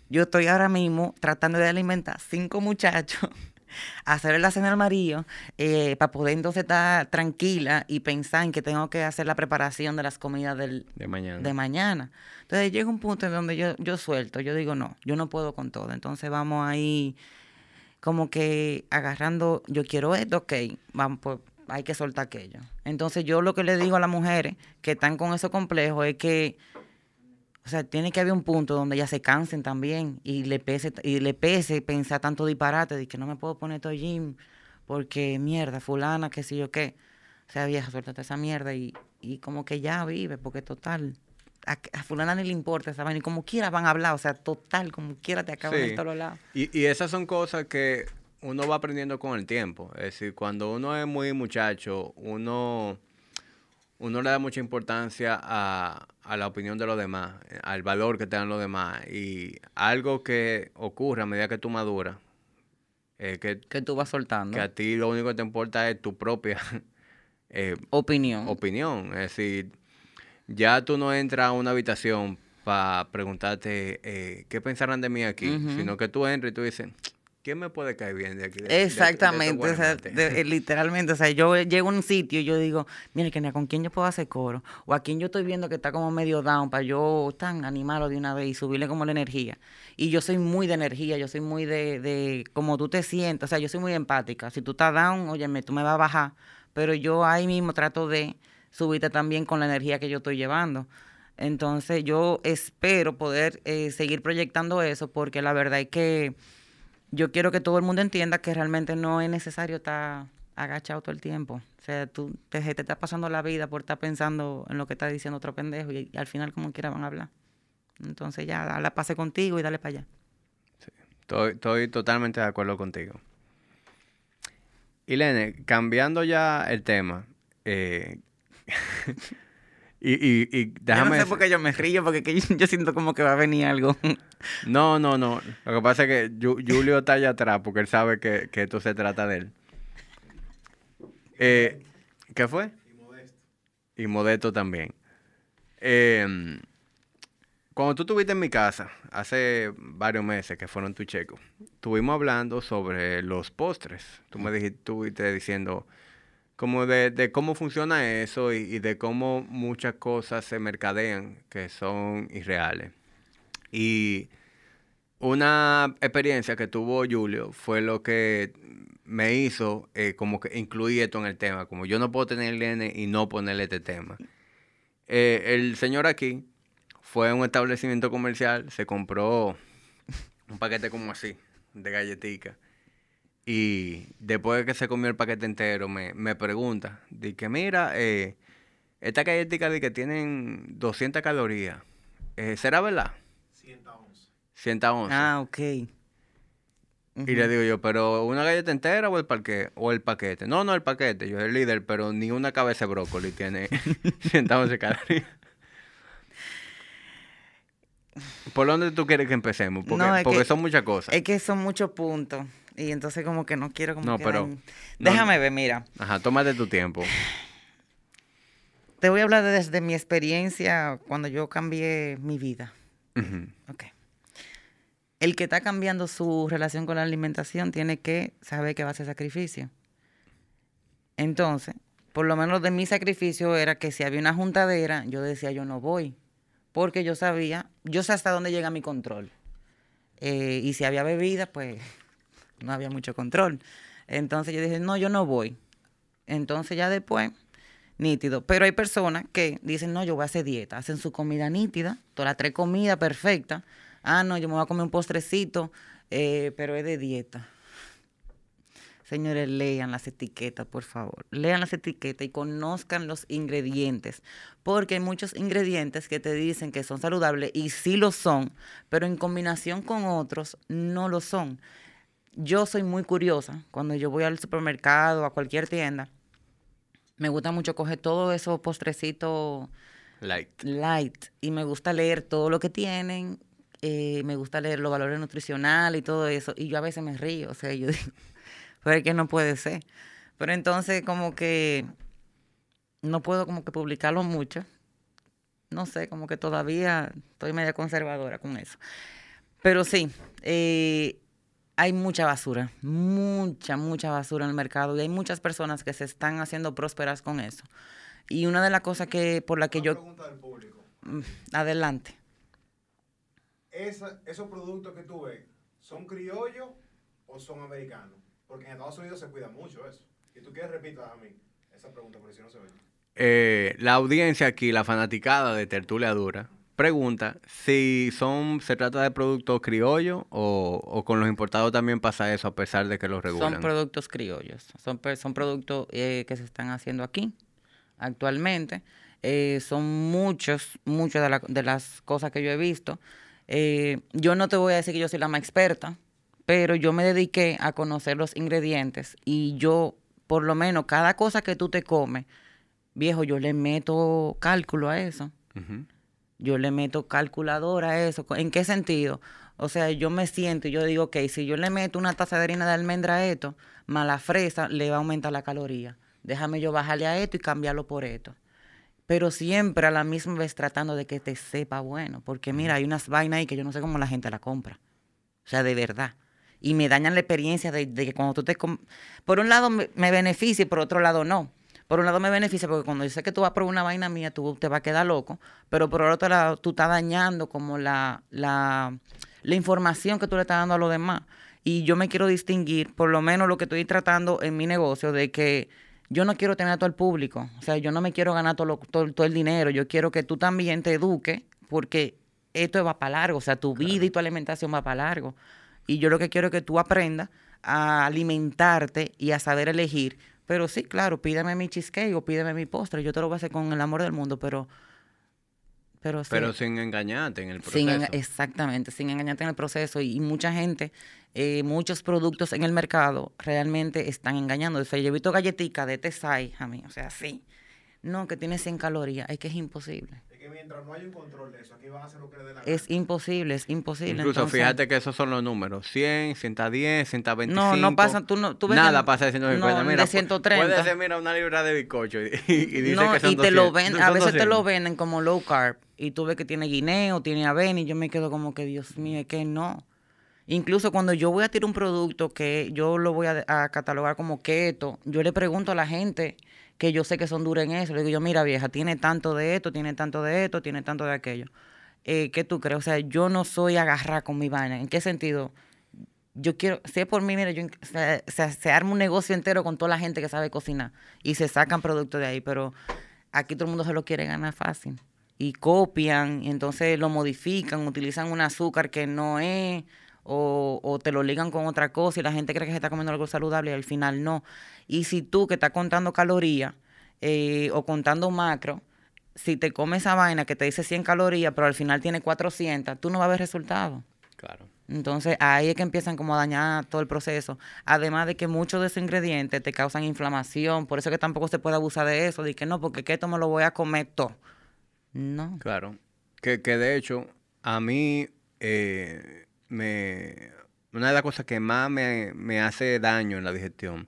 Yo estoy ahora mismo tratando de alimentar cinco muchachos hacer la cena al marido eh, para poder entonces estar tranquila y pensar en que tengo que hacer la preparación de las comidas del, De mañana. de mañana. Entonces llega un punto en donde yo, yo suelto, yo digo, no, yo no puedo con todo. Entonces vamos ahí como que agarrando, yo quiero esto, ok, vamos, pues hay que soltar aquello. Entonces yo lo que le digo a las mujeres que están con ese complejo es que, o sea, tiene que haber un punto donde ya se cansen también y le pese, y le pese pensar tanto disparate de que no me puedo poner todo gym porque mierda, fulana, qué sé yo qué. O sea, vieja, suéltate esa mierda y, y como que ya vive, porque total, a, a fulana ni le importa esa vaina, y como quiera van a hablar, o sea, total, como quiera te acaban Sí. de todos lados. Y, y esas son cosas que uno va aprendiendo con el tiempo. Es decir, cuando uno es muy muchacho, uno, uno le da mucha importancia a, a la opinión de los demás, al valor que te dan los demás. Y algo que ocurre a medida que tú maduras, eh, que, Que tú vas soltando. que a ti lo único que te importa es tu propia eh, Opinión. opinión. Es decir, ya tú no entras a una habitación para preguntarte eh, qué pensarán de mí aquí, sino que tú entras y tú dices, ¿quién me puede caer bien de aquí? de- de- de estos Exactamente, o sea, guanates?" de- eh, literalmente, o sea, yo llego a un sitio y yo digo, mire, que con quién yo puedo hacer coro, o a quién yo estoy viendo que está como medio down, para yo tan animarlo de una vez y subirle como la energía. Y yo soy muy de energía, yo soy muy de, de como tú te sientes, o sea, yo soy muy empática. Si tú estás down, óyeme, tú me vas a bajar, pero yo ahí mismo trato de subirte también con la energía que yo estoy llevando. Entonces yo espero poder eh, seguir proyectando eso porque la verdad es que yo quiero que todo el mundo entienda que realmente no es necesario estar agachado todo el tiempo. O sea, tú te, te estás pasando la vida por estar pensando en lo que está diciendo otro pendejo y, al final como quiera van a hablar. Entonces ya, la pase contigo y dale para allá. Estoy, estoy totalmente de acuerdo contigo. Ilene, cambiando ya el tema, eh, y, y, y déjame... yo no sé por qué yo me río, porque que yo, yo siento como que va a venir algo. No, no, no. Lo que pasa es que Ju- Julio está allá atrás porque él sabe que, que esto se trata de él. Eh, ¿Qué fue? Y Modesto también. Eh, cuando tú estuviste en mi casa, hace varios meses que fueron tu checo, estuvimos hablando sobre los postres. Tú me dijiste, estuviste diciendo como de, de cómo funciona eso y, y de cómo muchas cosas se mercadean que son irreales. Y una experiencia que tuvo Julio fue lo que me hizo eh, como que incluir esto en el tema. Como yo no puedo tener el N y no ponerle este tema. Eh, el señor aquí fue a un establecimiento comercial, se compró un paquete como así, de galletica. Y después de que se comió el paquete entero, me, me pregunta, de que mira, eh, esta galletica de que tienen 200 calorías, eh, ¿será verdad? 111. 111. ah, ok. Y le digo yo, ¿pero una galleta entera o el, parque, o el paquete? No, no, el paquete. Yo soy el líder, pero ni una cabeza de brócoli tiene 111 calorías. ¿Por dónde tú quieres que empecemos? Porque, No, porque que- son muchas cosas. Es que son muchos puntos. Y entonces como que no quiero como No, que pero- no- Déjame ver, mira. Ajá, tómate tu tiempo. Te voy a hablar desde mi experiencia cuando yo cambié mi vida. Ujú. Ok. El que está cambiando su relación con la alimentación tiene que saber que va a hacer sacrificio. Entonces, por lo menos de mi sacrificio era que si había una juntadera, yo decía yo no voy. Porque yo sabía, yo sé hasta dónde llega mi control. Eh, y si había bebida, pues no había mucho control. Entonces yo dije, no, yo no voy. Entonces ya después, nítido. Pero hay personas que dicen, no, yo voy a hacer dieta. Hacen su comida nítida, todas las tres comidas perfectas. Ah, no, yo me voy a comer un postrecito, eh, pero es de dieta. Señores, lean las etiquetas, por favor. Lean las etiquetas y conozcan los ingredientes. Porque hay muchos ingredientes que te dicen que son saludables y sí lo son, pero en combinación con otros no lo son. Yo soy muy curiosa. Cuando yo voy al supermercado, a cualquier tienda, me gusta mucho coger todos esos postrecitos Light. light y me gusta leer todo lo que tienen, eh, me gusta leer los valores nutricionales y todo eso, y yo a veces me río, o sea, yo digo, pero es que no puede ser. Pero entonces como que no puedo como que publicarlo mucho, no sé, como que todavía estoy media conservadora con eso. Pero sí, eh, hay mucha basura, mucha, mucha basura en el mercado y hay muchas personas que se están haciendo prósperas con eso. Y una de las cosas que por la que yo... Pregunta del público. Mm, Adelante. Esa- ¿Esos productos que tú ves son criollos o son americanos? Porque en Estados Unidos se cuida mucho eso. Y tú quieres repitas a mí esa pregunta, porque si no se ve. Eh, la audiencia aquí, la fanaticada de Tertulia Dura, pregunta si son se trata de productos criollos o, o con los importados también pasa eso a pesar de que los regulan. Son productos criollos, son, son productos eh, que se están haciendo aquí actualmente. Eh, son muchos, muchas de, la- de las cosas que yo he visto. Eh, yo no te voy a decir que yo soy la más experta, pero yo me dediqué a conocer los ingredientes y yo, por lo menos, cada cosa que tú te comes, viejo, yo le meto cálculo a eso. Yo le meto calculadora a eso. ¿En qué sentido? O sea, yo me siento y yo digo, ok, si yo le meto una taza de harina de almendra a esto, más la fresa, le va a aumentar la caloría. Déjame yo bajarle a esto y cambiarlo por esto. Pero siempre a la misma vez tratando de que te sepa bueno. Porque mira, hay unas vainas ahí que yo no sé cómo la gente la compra. O sea, de verdad. Y me dañan la experiencia de, de que cuando tú te... Por un lado me, me beneficia y por otro lado no. Por un lado me beneficia porque cuando yo sé que tú vas a probar una vaina mía, tú te vas a quedar loco. Pero por otro lado, tú estás dañando como la, la, la información que tú le estás dando a los demás. Y yo me quiero distinguir, por lo menos lo que estoy tratando en mi negocio, de que yo no quiero tener a todo el público. O sea, yo no me quiero ganar todo, lo- todo, todo el dinero. Yo quiero que tú también te eduques porque esto va para largo. O sea, tu vida y tu alimentación va para largo. Y yo lo que quiero es que tú aprendas a alimentarte y a saber elegir. Pero sí, claro, pídeme mi cheesecake o pídeme mi postre. Yo te lo voy a hacer con el amor del mundo, pero... Pero, sí, Pero sin engañarte en el proceso. sin exactamente, sin engañarte en el proceso. Y, y mucha gente, eh, muchos productos en el mercado realmente están engañando. O sea, yo he visto galletitas de Tesai, a mí, o sea, sí. No, que tiene 100 calorías, es que es imposible. Es que mientras no haya un control de eso, aquí van a hacer lo que les dé la Es imposible, es imposible. Incluso Entonces, fíjate que esos son los números. 100, 110, 125. No, no pasa, tú no, tú ves que Nada no- pasa de 150. no, mira, de pu- 130. Puede ser, mira, una libra de bizcocho y, y dice no, que son y te lo 200. ven, a veces te lo 200. venden como low carb y tú ves que tiene guineo, tiene avena y yo me quedo como que Dios mío, es que no. Incluso cuando yo voy a tirar un producto que yo lo voy a, a catalogar como keto, yo le pregunto a la gente que yo sé que son duras en eso, le digo yo, mira vieja, tiene tanto de esto, tiene tanto de esto, tiene tanto de aquello. Eh, ¿Qué tú crees? O sea, yo no soy agarrar con mi vaina. ¿En qué sentido? yo quiero, si por mí, mira, yo, se, se, se arma un negocio entero con toda la gente que sabe cocinar y se sacan productos de ahí, pero aquí todo el mundo se lo quiere ganar fácil. Y copian, y entonces lo modifican, utilizan un azúcar que no es, o, o te lo ligan con otra cosa y la gente cree que se está comiendo algo saludable y al final no. Y si tú que estás contando calorías eh, o contando macro, si te comes esa vaina que te dice 100 calorías, pero al final tiene 400, tú no vas a ver resultados. Claro. Entonces ahí es que empiezan como a dañar todo el proceso. Además de que muchos de esos ingredientes te causan inflamación, por eso que tampoco se puede abusar de eso, de que no, porque que esto me lo voy a comer todo. No. Claro. Que, que de hecho, a mí, eh, me, una de las cosas que más me, me hace daño en la digestión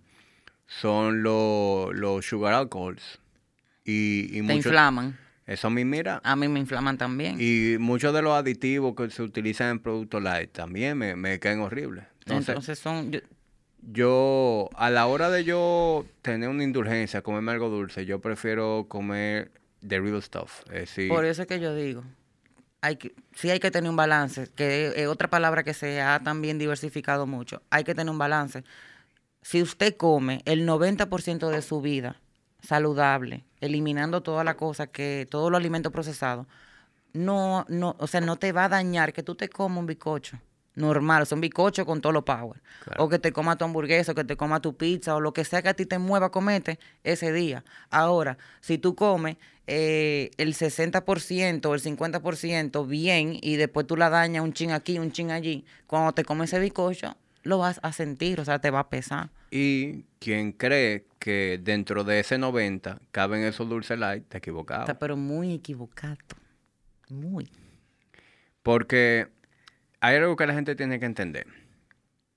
son los, los sugar alcohols. Y, y Te inflaman. Eso a mí, mira, A mí me inflaman también. y muchos de los aditivos que se utilizan en productos light también me, me caen horribles. Entonces, Entonces son... yo- yo, a la hora de yo tener una indulgencia, comerme algo dulce, yo prefiero comer the real stuff. Es decir, Por eso es que yo digo, hay que, sí hay que tener un balance, que es otra palabra que se ha también diversificado mucho. Hay que tener un balance. Si usted come el 90% de su vida saludable, eliminando toda la cosa que, todos los alimentos procesados, no, no, o sea, no te va a dañar que tú te comas un bizcocho normal, o sea, un bizcocho con todo lo power, Claro. o que te coma tu hamburguesa, o que te coma tu pizza, o lo que sea que a ti te mueva a comerte ese día. Ahora, si tú comes eh, el 60% o el 50% bien y después tú la dañas un chin aquí, un chin allí, cuando te comes ese bizcocho, lo vas a sentir, o sea, te va a pesar. Y quien cree que dentro de ese 90 caben esos dulces light, está equivocado. Está pero muy equivocado. Muy. Porque hay algo que la gente tiene que entender.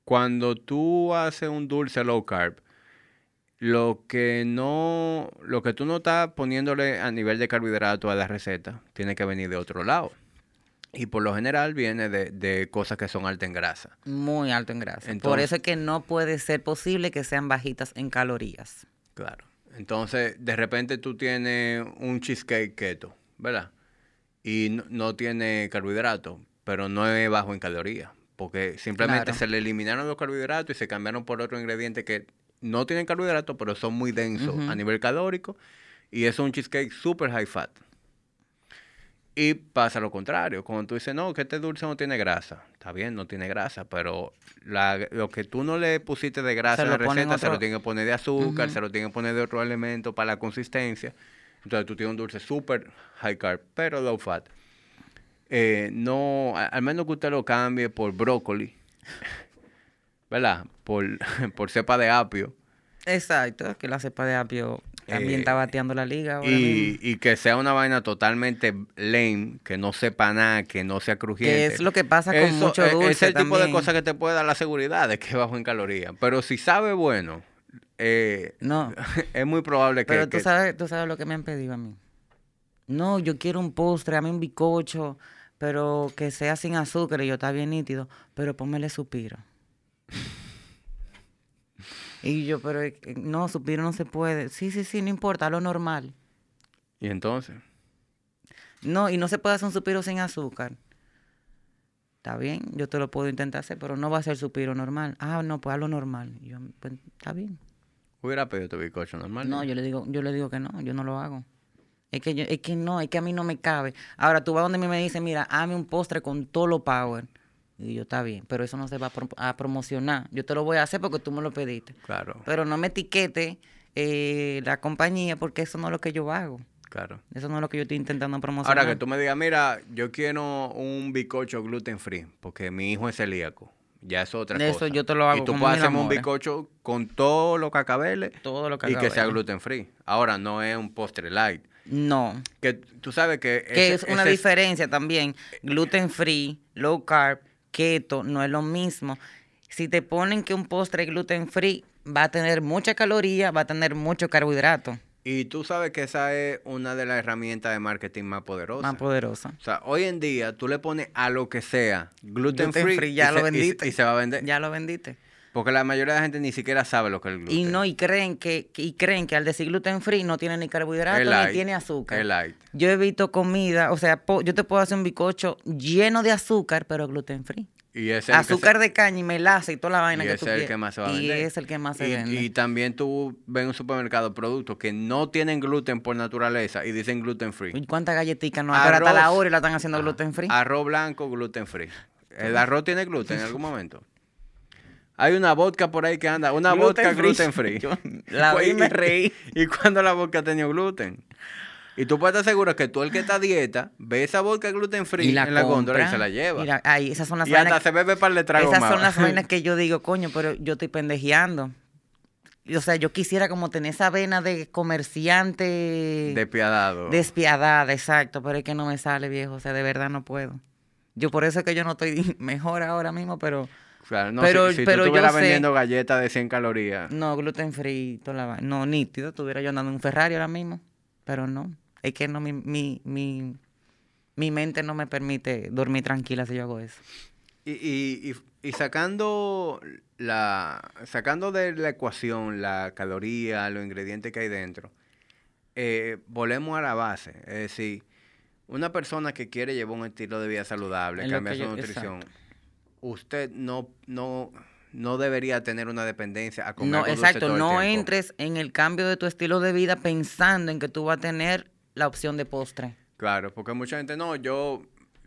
Cuando tú haces un dulce low carb, lo que no, lo que tú no estás poniéndole a nivel de carbohidrato a la receta, tiene que venir de otro lado. Y por lo general viene de, de cosas que son altas en grasa. Muy alto en grasa. Por eso es que no puede ser posible que sean bajitas en calorías. Claro. Entonces, de repente tú tienes un cheesecake keto, ¿verdad? Y no, no tiene carbohidratos, pero no es bajo en calorías. Porque simplemente Claro. se le eliminaron los carbohidratos y se cambiaron por otro ingrediente que no tienen carbohidratos, pero son muy densos a nivel calórico. Y es un cheesecake super high fat. Y pasa lo contrario. Cuando tú dices, no, que este dulce no tiene grasa. Está bien, no tiene grasa, pero la- lo que tú no le pusiste de grasa en la receta, se lo tienen que poner de azúcar, se lo tienen que poner de otro elemento para la consistencia. Entonces tú tienes un dulce super high carb, pero low fat. Eh, no, al menos que usted lo cambie por brócoli, ¿verdad? Por, por cepa de apio. Exacto, que la cepa de apio también Eh, está bateando la liga. ahora mismo. Y, y que sea una vaina totalmente lame, que no sepa nada, que no sea crujiente. Que es lo que pasa con Eso, mucho dulce Es el tipo de cosas que te puede dar la seguridad de que es bajo en calorías. Pero si sabe bueno, eh, No, es muy probable que... pero tú que- sabes, tú sabes lo que me han pedido a mí. No, yo quiero un postre, a mí un bicocho, pero que sea sin azúcar y yo está bien nítido, pero pónmele suspiro. y yo, pero no, suspiro no se puede. Sí, sí, sí, no importa, lo normal. Y entonces, No, y no se puede hacer un suspiro sin azúcar. Está bien, yo te lo puedo intentar hacer, pero no va a ser suspiro normal. Ah, no, pues hazlo normal. Y yo, pues, está bien. hubiera pedido tu bizcocho normal. No, yo le digo, yo le digo que no, yo no lo hago. Es que yo, es que no, es que a mí no me cabe. Ahora tú vas donde mí me dice, mira, hazme un postre con todo lo power. Y yo, está bien, pero eso no se va a, pro- a promocionar. Yo te lo voy a hacer porque tú me lo pediste. Claro, Pero no me etiquete eh, la compañía porque eso no es lo que yo hago. claro. Eso no es lo que yo estoy intentando promocionar. Ahora que tú me digas, mira, yo quiero un bizcocho gluten free, porque mi hijo es celíaco. Ya es otra Eso cosa. yo te lo hago Y tú puedes mil hacerme un bizcocho con todo lo cacabeles Todo lo que y que sea gluten free. Ahora, no es un postre light. No. Que tú sabes que... Que ese- es una ese diferencia también. Gluten free, low carb, keto, no es lo mismo. Si te ponen que un postre gluten free va a tener mucha caloría, va a tener mucho carbohidrato, Y tú sabes que esa es una de las herramientas de marketing más poderosas. más poderosa. o sea, hoy en día tú le pones a lo que sea gluten, Gluten free, free, y ya lo se- y vendiste. Y, se va a vender. Ya lo vendiste. Porque la mayoría de la gente ni siquiera sabe lo que es el gluten. Y no, y creen que, y creen que al decir gluten free no tiene ni carbohidrato Es ni tiene azúcar. es light. Yo he visto comida, o sea, po- yo te puedo hacer un bicocho lleno de azúcar, pero gluten free. Y es el Azúcar se- de caña y melaza y toda la vaina y que tú es el que más se va a y vender. es el que más se y, vende. y también tú ves en un supermercado productos que no tienen gluten por naturaleza y dicen gluten free. Uy, ¿Cuántas galletitas no hay? Pero hasta la hora la están haciendo Ajá. gluten free. Arroz blanco, gluten free. ¿El arroz tiene gluten en algún momento? Hay una vodka por ahí que anda, una Gluten vodka free. gluten free. Yo la vi y me reí. ¿Y cuándo la vodka ha tenido gluten? Y tú puedes estar seguro que tú el que está a dieta ve esa vodka gluten free en la góndola y se la lleva. Y la- ay, esas son las y hasta vainas, se bebe para el trago esas más. son las vainas que yo digo, coño, pero yo estoy pendejeando. O sea, yo quisiera como tener esa vena de comerciante Despiadado. despiadada, exacto, pero es que no me sale, viejo. O sea, de verdad no puedo. Yo por eso es que yo no estoy mejor ahora mismo, pero O sea, no, pero- si, si pero tú yo estuvieras sé- vendiendo galletas de 100 calorías. no, gluten free, toda la vaina. No, nítido, estuviera yo andando en un Ferrari ahora mismo, pero no. Es que no, mi, mi, mi, mi mente no me permite dormir tranquila si yo hago eso. Y, y, y, y sacando la sacando de la ecuación la caloría, los ingredientes que hay dentro, eh, volvemos a la base. Es decir, una persona que quiere llevar un estilo de vida saludable, cambiar su yo- nutrición, usted no, no, no debería tener una dependencia a comer No, exacto, todo no entres en el cambio de tu estilo de vida pensando en que tú vas a tener la opción de postre. Claro, porque mucha gente no, yo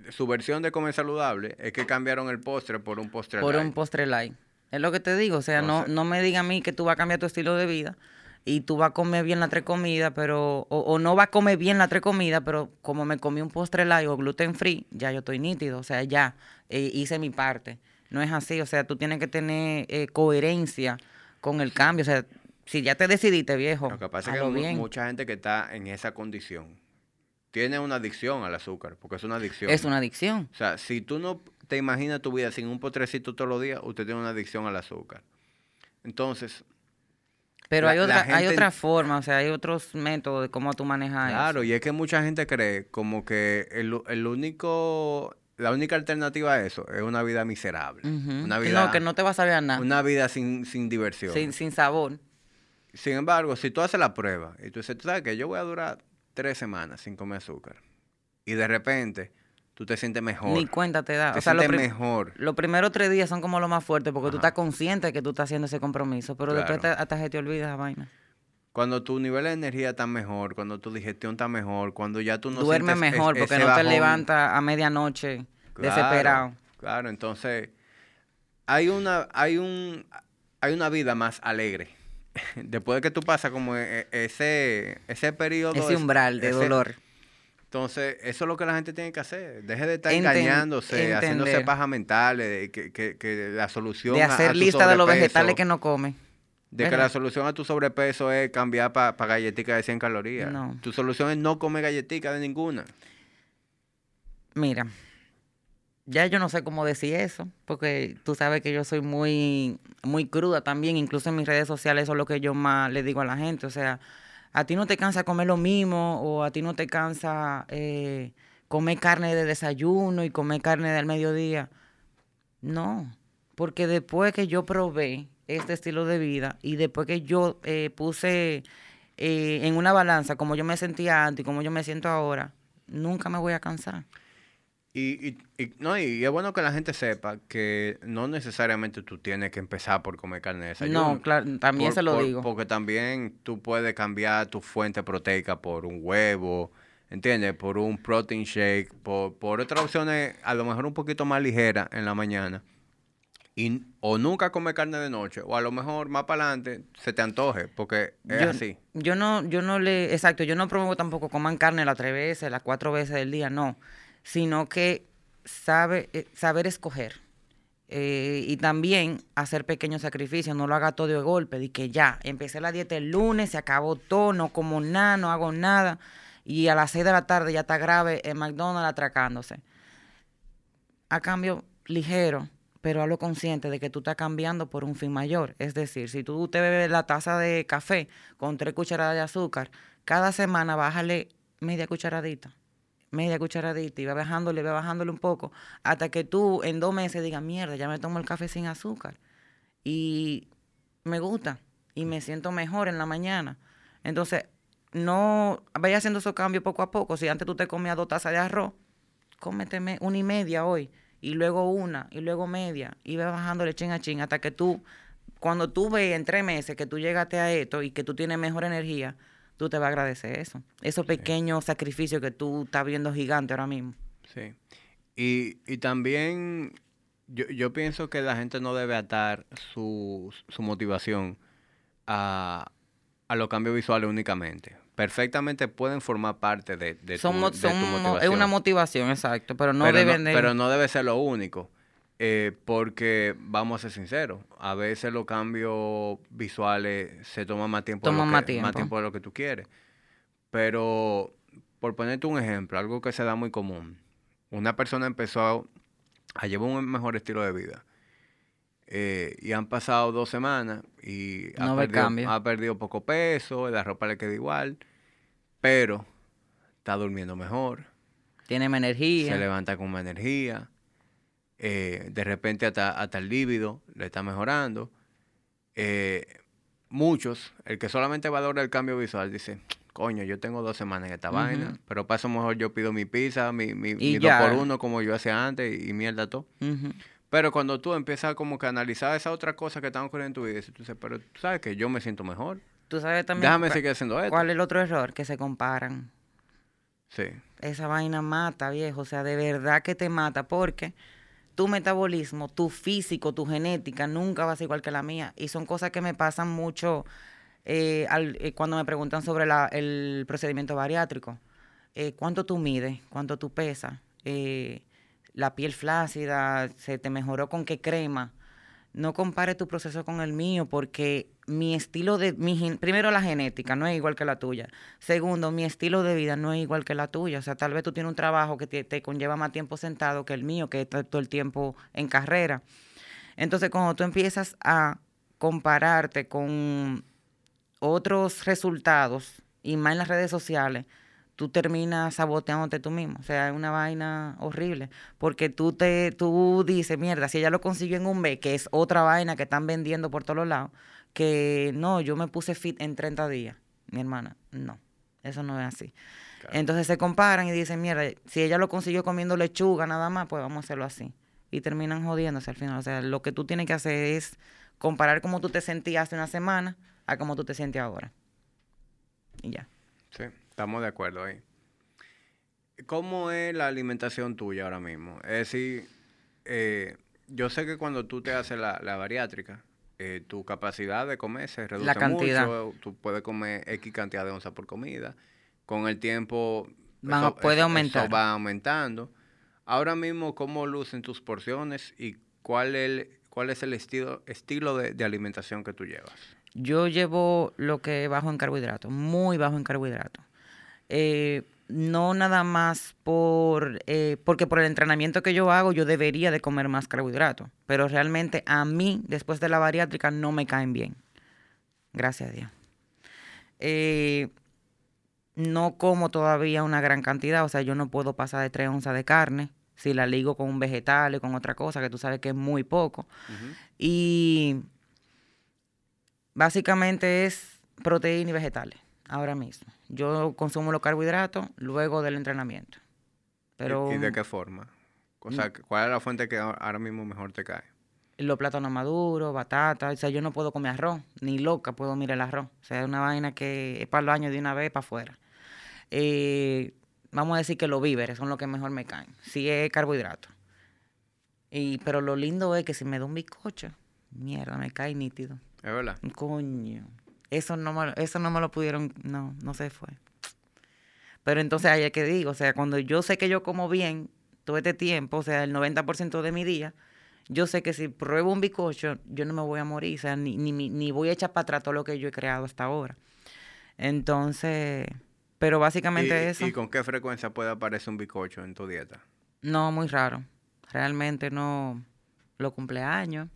su versión de comer saludable es que cambiaron el postre por un postre por un light. postre light. Es lo que te digo, o sea, no, no me diga a mí que tú vas a cambiar tu estilo de vida y tú vas a comer bien la tres comidas, pero, o, o no vas a comer bien la tres comidas, pero como me comí un postre light o gluten free, ya yo estoy nítido, o sea, ya eh, hice mi parte. No es así, o sea, tú tienes que tener eh, coherencia con el cambio, o sea, si ya te decidiste, viejo, Lo que pasa es que bien. mucha gente que está en esa condición tiene una adicción al azúcar, porque es una adicción. Es una adicción. O sea, si tú no te imaginas tu vida sin un potrecito todos los días, usted tiene una adicción al azúcar. Entonces, Pero La- hay otra, hay otra forma, o sea, hay otros métodos de cómo tú manejas claro, eso. y es que mucha gente cree como que el, el único la única alternativa a eso es una vida miserable. Una vida, no, que no te va a saber a nada. una vida sin, sin diversión. sin, sin sabor. Sin embargo, si tú haces la prueba y tú dices, tú sabes que yo voy a durar tres semanas sin comer azúcar y de repente tú te sientes mejor. Ni cuenta te da. Te o sea, lo sientes prim- mejor. los primeros tres días son como los más fuertes porque tú estás consciente de que tú estás haciendo ese compromiso, pero después te- hasta se te olvida esa vaina. Cuando tu nivel de energía está mejor, cuando tu digestión está mejor, cuando ya tú no Duerme es- mejor porque no te levantas a medianoche Claro, desesperado. Claro, entonces hay una, hay un, hay una vida más alegre. Después de que tú pasas como e- e- ese, ese periodo. Ese es- umbral de ese- dolor. Entonces, eso es lo que la gente tiene que hacer. Deje de estar Enten- engañándose, haciéndose pajas mentales, que, que- que la solución De a- a hacer tu lista de los vegetales que no come. De que la solución a tu sobrepeso es cambiar para galletica de 100 calorías. No. Tu solución es no comer galletica de ninguna. Mira, ya yo no sé cómo decir eso, porque tú sabes que yo soy muy, muy cruda también, incluso en mis redes sociales eso es lo que yo más le digo a la gente, o sea, a ti no te cansa comer lo mismo o a ti no te cansa eh, comer carne de desayuno y comer carne del mediodía. No, porque después que yo probé este estilo de vida y después que yo eh, puse eh, en una balanza como yo me sentía antes y como yo me siento ahora, nunca me voy a cansar. Y, y, y- no, y es bueno que la gente sepa que no necesariamente tú tienes que empezar por comer carne de desayuno. No, claro, también Por- se lo por- digo. Porque también tú puedes cambiar tu fuente proteica por un huevo, ¿entiendes? Por un protein shake, por, por otras opciones a lo mejor un poquito más ligeras en la mañana. Y, o nunca comer carne de noche, o a lo mejor más para adelante se te antoje, porque es yo, así. Yo no, yo no le, exacto, yo no promuevo tampoco coman carne las tres veces, las cuatro veces del día, no, sino que sabe, eh, saber escoger. Eh, y también hacer pequeños sacrificios, no lo haga todo de golpe, de que ya, empecé la dieta el lunes, se acabó todo, no como nada, no hago nada, y a las seis de la tarde ya está grave en McDonald's atracándose. A cambio ligero, pero a lo consciente de que tú estás cambiando por un fin mayor. Es decir, si tú te bebes la taza de café con tres cucharadas de azúcar, cada semana bájale media cucharadita, media cucharadita y va bajándole, va bajándole un poco, hasta que tú en dos meses digas, mierda, ya me tomo el café sin azúcar. Y me gusta y me siento mejor en la mañana. Entonces, no vaya haciendo esos cambios poco a poco. Si antes tú te comías dos tazas de arroz, cómete me- una y media hoy, y luego una, y luego media, y va bajándole chin a chin hasta que tú, cuando tú ves en tres meses que tú llegaste a esto y que tú tienes mejor energía, tú te vas a agradecer eso. Esos pequeños sacrificios que tú estás viendo gigante ahora mismo. Sí. Y, y también yo, yo pienso que la gente no debe atar su, su motivación a, a los cambios visuales únicamente. Perfectamente pueden formar parte de, de, Son tu, mo- de tu son mo- motivación. es una motivación, exacto, pero no pero, deben no, de... pero no debe ser lo único. eh, porque vamos a ser sinceros, a veces los cambios visuales se toman más tiempo, de lo Toman que- más tiempo. más tiempo de lo que tú quieres. Pero, por ponerte un ejemplo, algo que se da muy común. Una persona empezó a, a llevar un mejor estilo de vida. Eh, y han pasado dos semanas y ha, No perdido, ha perdido poco peso, la ropa le queda igual, pero está durmiendo mejor, Tiene más energía. se levanta con más energía, eh, de repente hasta, hasta el líbido le está mejorando. Eh, muchos, el que solamente valora el cambio visual, dice, coño, yo tengo dos semanas en esta vaina, pero para eso mejor yo pido mi pizza, mi, mi, mi dos por uno como yo hacía antes y, y mierda todo. Ujú. Pero cuando tú empiezas como que a analizar esa otra cosa que están ocurriendo en tu vida, tú dices, pero tú sabes que yo me siento mejor. Tú sabes también Déjame seguir haciendo esto. cuál es el otro error, que se comparan. Sí, Esa vaina mata, viejo. O sea, de verdad que te mata porque tu metabolismo, tu físico, tu genética nunca va a ser igual que la mía. Y son cosas que me pasan mucho eh, al- eh, cuando me preguntan sobre la- el procedimiento bariátrico. Eh, ¿Cuánto tú mides? ¿Cuánto tú pesas? Eh, la piel flácida, ¿se te mejoró con qué crema? No compare tu proceso con el mío porque mi estilo de... Mi, primero, la genética no es igual que la tuya. Segundo, mi estilo de vida no es igual que la tuya. O sea, tal vez tú tienes un trabajo que te, te conlleva más tiempo sentado que el mío, que está todo el tiempo en carrera. Entonces, cuando tú empiezas a compararte con otros resultados y más en las redes sociales, tú terminas saboteándote tú mismo. O sea, es una vaina horrible. Porque tú te, tú dices, mierda, si ella lo consiguió en un mes, que es otra vaina que están vendiendo por todos lados, que no, yo me puse fit en 30 días. Mi hermana, no, eso no es así. Entonces se comparan y dicen, mierda, si ella lo consiguió comiendo lechuga nada más, pues vamos a hacerlo así. Y terminan jodiéndose al final. O sea, lo que tú tienes que hacer es comparar cómo tú te sentías hace una semana a cómo tú te sientes ahora. Y ya. Sí, estamos de acuerdo ahí. ¿Cómo es la alimentación tuya ahora mismo? Es decir, eh, yo sé que cuando tú te haces la, bariátrica, eh, tu capacidad de comer se reduce la cantidad. mucho. Tú puedes comer X cantidad de onzas por comida. Con el tiempo puede aumentar. va aumentando. Ahora mismo, ¿cómo lucen tus porciones y cuál, el, cuál es el estilo, estilo de, de alimentación que tú llevas? Yo llevo lo que bajo en carbohidratos, muy bajo en carbohidratos. Eh, no nada más por, eh, porque por el entrenamiento que yo hago yo debería de comer más carbohidratos, pero realmente a mí después de la bariátrica no me caen bien. Gracias a Dios. Eh, no como todavía una gran cantidad, o sea, yo no puedo pasar de 3 onzas de carne si la ligo con un vegetal o con otra cosa, que tú sabes que es muy poco. Y básicamente es proteína y vegetales, ahora mismo. Yo consumo los carbohidratos luego del entrenamiento. Pero, ¿Y, de qué forma? O sea, ¿cuál es la fuente que ahora mismo mejor te cae? Los plátanos maduros, batata. O sea, yo no puedo comer arroz, ni loca puedo mirar el arroz. O sea, es una vaina que es para el baño de una vez para afuera. Eh, vamos a decir que los víveres son los que mejor me caen. Sí es carbohidrato. Y, pero lo lindo es que si me da un bizcocho, mierda, me cae nítido. Es verdad. Coño. Eso no me, eso no me lo pudieron, no, no se fue. Pero entonces hay que digo, o sea, cuando yo sé que yo como bien todo este tiempo, o sea, el 90% de mi día, yo sé que si pruebo un bicocho, yo no me voy a morir, o sea, ni, ni, ni voy a echar para atrás todo lo que yo he creado hasta ahora. Entonces, pero básicamente eso. ¿Y con qué frecuencia puede aparecer un bicocho en tu dieta? No, muy raro. Realmente no. Los cumpleaños,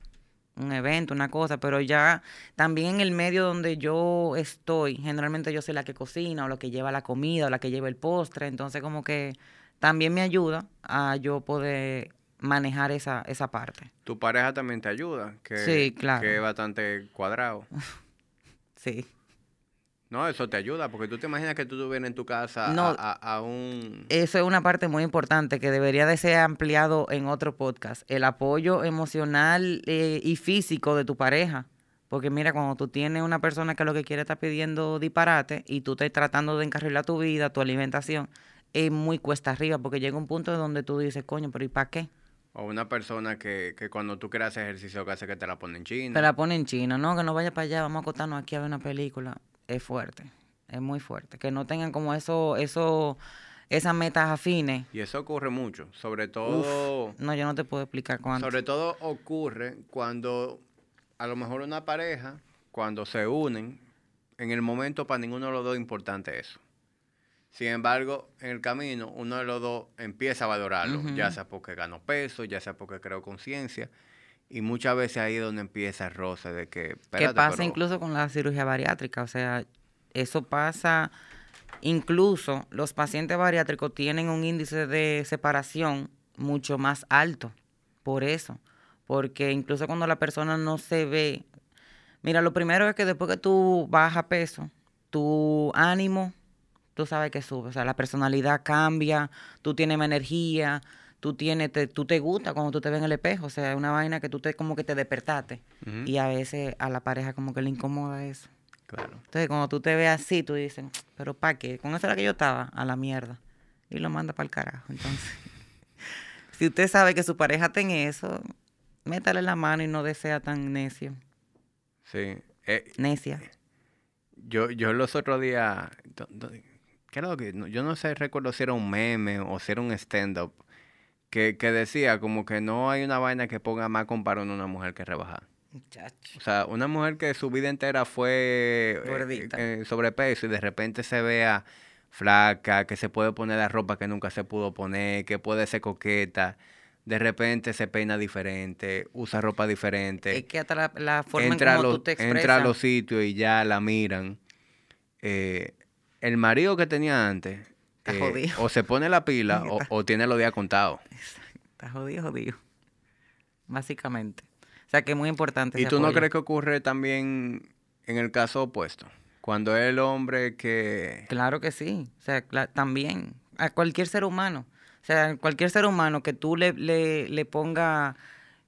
un evento, una cosa, pero ya también en el medio donde yo estoy, generalmente yo soy la que cocina o la que lleva la comida o la que lleva el postre, entonces como que también me ayuda a yo poder manejar esa, esa parte. ¿Tu pareja también te ayuda? Que, sí, claro. Que es bastante cuadrado. sí. No, eso te ayuda, porque tú te imaginas que tú estuvieras en tu casa a, un... Eso es una parte muy importante que debería de ser ampliado en otro podcast. El apoyo emocional eh, y físico de tu pareja. Porque mira, cuando tú tienes una persona que lo que quiere está pidiendo disparate y tú estás tratando de encarrilar tu vida, tu alimentación, es muy cuesta arriba, porque llega un punto donde tú dices, coño, pero ¿y para qué? O una persona que, que cuando tú quieras hacer ejercicio que hace que te la pone en chino. Te la pone en chino, no, que no vaya para allá, vamos a acostarnos aquí a ver una película es fuerte, es muy fuerte. Que no tengan como eso, eso, esas metas afines. Y eso ocurre mucho, sobre todo... no, yo no te puedo explicar cuánto. Sobre todo ocurre cuando a lo mejor una pareja, cuando se unen, en el momento para ninguno de los dos es importante eso. Sin embargo, en el camino, uno de los dos empieza a valorarlo, ya sea porque ganó peso, ya sea porque creó conciencia. Y muchas veces ahí es donde empieza el roce de que... ¿Qué pasa incluso con la cirugía bariátrica, o sea, eso pasa, incluso los pacientes bariátricos tienen un índice de separación mucho más alto, por eso, porque incluso cuando la persona no se ve, mira, lo primero es que después que tú bajas peso, tu ánimo, tú sabes que sube, o sea, la personalidad cambia, tú tienes más energía, tú tienes, te, tú te gusta cuando tú te ves en el espejo, o sea, es una vaina que tú te como que te despertaste. Y a veces a la pareja como que le incomoda eso. Claro. Entonces, cuando tú te ves así, tú dices, pero ¿para qué? Con eso era que yo estaba, a la mierda. Y lo manda para el carajo. Entonces, si usted sabe que su pareja tiene eso, métale la mano y no desea tan necio. Sí. Eh, Necia. Yo, yo los otros días, ¿qué lo que? Yo no sé, recuerdo si era un meme o si era un stand-up que, que, decía como que no hay una vaina que ponga más comparo en una mujer que rebajar. Muchacho. O sea, una mujer que su vida entera fue eh, eh, sobrepeso y de repente se vea flaca, que se puede poner la ropa que nunca se pudo poner, que puede ser coqueta, de repente se peina diferente, usa ropa diferente. Es que hasta la, forma entra en cómo tú te expresas. Entra a los sitios y ya la miran. Eh, el marido que tenía antes Está eh, jodido. o se pone la pila o, o tiene los días contados. Está jodido, jodido. Básicamente. O sea que es muy importante. ¿Y ese tú no crees que ocurre también en el caso opuesto? Cuando es el hombre que... Claro que sí. O sea, también. A cualquier ser humano. O sea, cualquier ser humano que tú le, le, le ponga,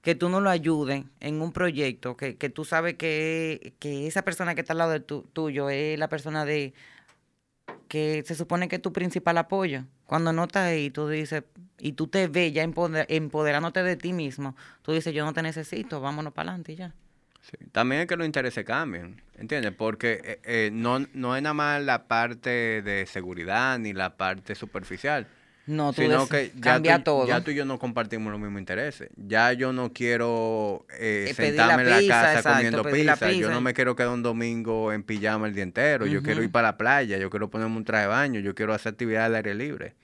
que tú no lo ayudes en un proyecto, que, que tú sabes que, que esa persona que está al lado de tu- tuyo es la persona de que se supone que es tu principal apoyo. Cuando no estás ahí, tú dices, y tú te ves ya empoder- empoderándote de ti mismo, tú dices, yo no te necesito, vámonos para adelante y ya. También es que los intereses cambien, ¿entiendes? Porque eh, eh, no, no es nada más la parte de seguridad ni la parte superficial, No, tú sino que ya cambia tú, todo. ya tú y yo no compartimos los mismos intereses. Ya yo no quiero eh, Eh, sentarme en la pizza, casa exacto, comiendo pizza. Yo no me quiero quedar un domingo en pijama el día entero. Yo quiero ir para la playa, yo quiero ponerme un traje de baño, yo quiero hacer actividades al aire libre.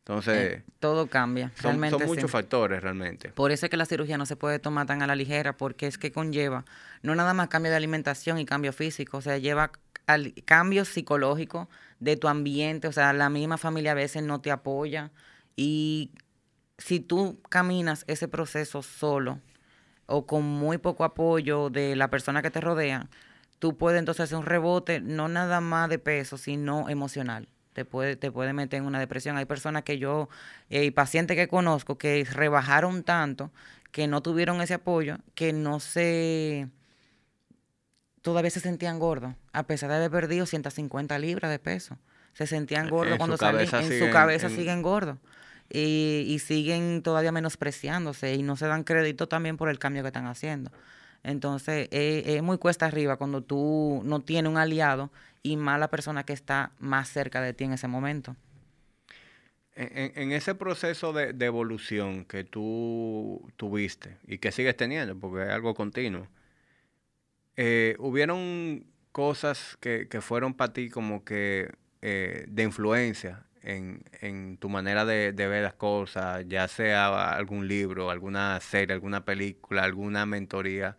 Entonces, Eh, todo cambia. son, realmente son sí. muchos factores realmente. Por eso es que la cirugía no se puede tomar tan a la ligera, porque es que conlleva no nada más cambio de alimentación y cambio físico, o sea, lleva al cambio psicológico de tu ambiente, o sea, la misma familia a veces no te apoya y si tú caminas ese proceso solo o con muy poco apoyo de la persona que te rodea, tú puedes entonces hacer un rebote no nada más de peso, sino emocional. Te puede, te puede meter en una depresión. Hay personas que yo, eh, y pacientes que conozco, que rebajaron tanto, que no tuvieron ese apoyo, que no se... Todavía se sentían gordos, a pesar de haber perdido 150 libras de peso. Se sentían En gordos cuando salían, en siguen su cabeza en- siguen gordos. Y, y siguen todavía menospreciándose y no se dan crédito también por el cambio que están haciendo. Entonces, es muy cuesta arriba cuando tú no tienes un aliado y más la persona que está más cerca de ti en ese momento. En, en- en ese proceso de, de evolución que tú tuviste y que sigues teniendo, porque es algo continuo, eh, ¿hubieron cosas que, que fueron para ti como que eh, de influencia en, en tu manera de, de ver las cosas, ya sea algún libro, alguna serie, alguna película, alguna mentoría?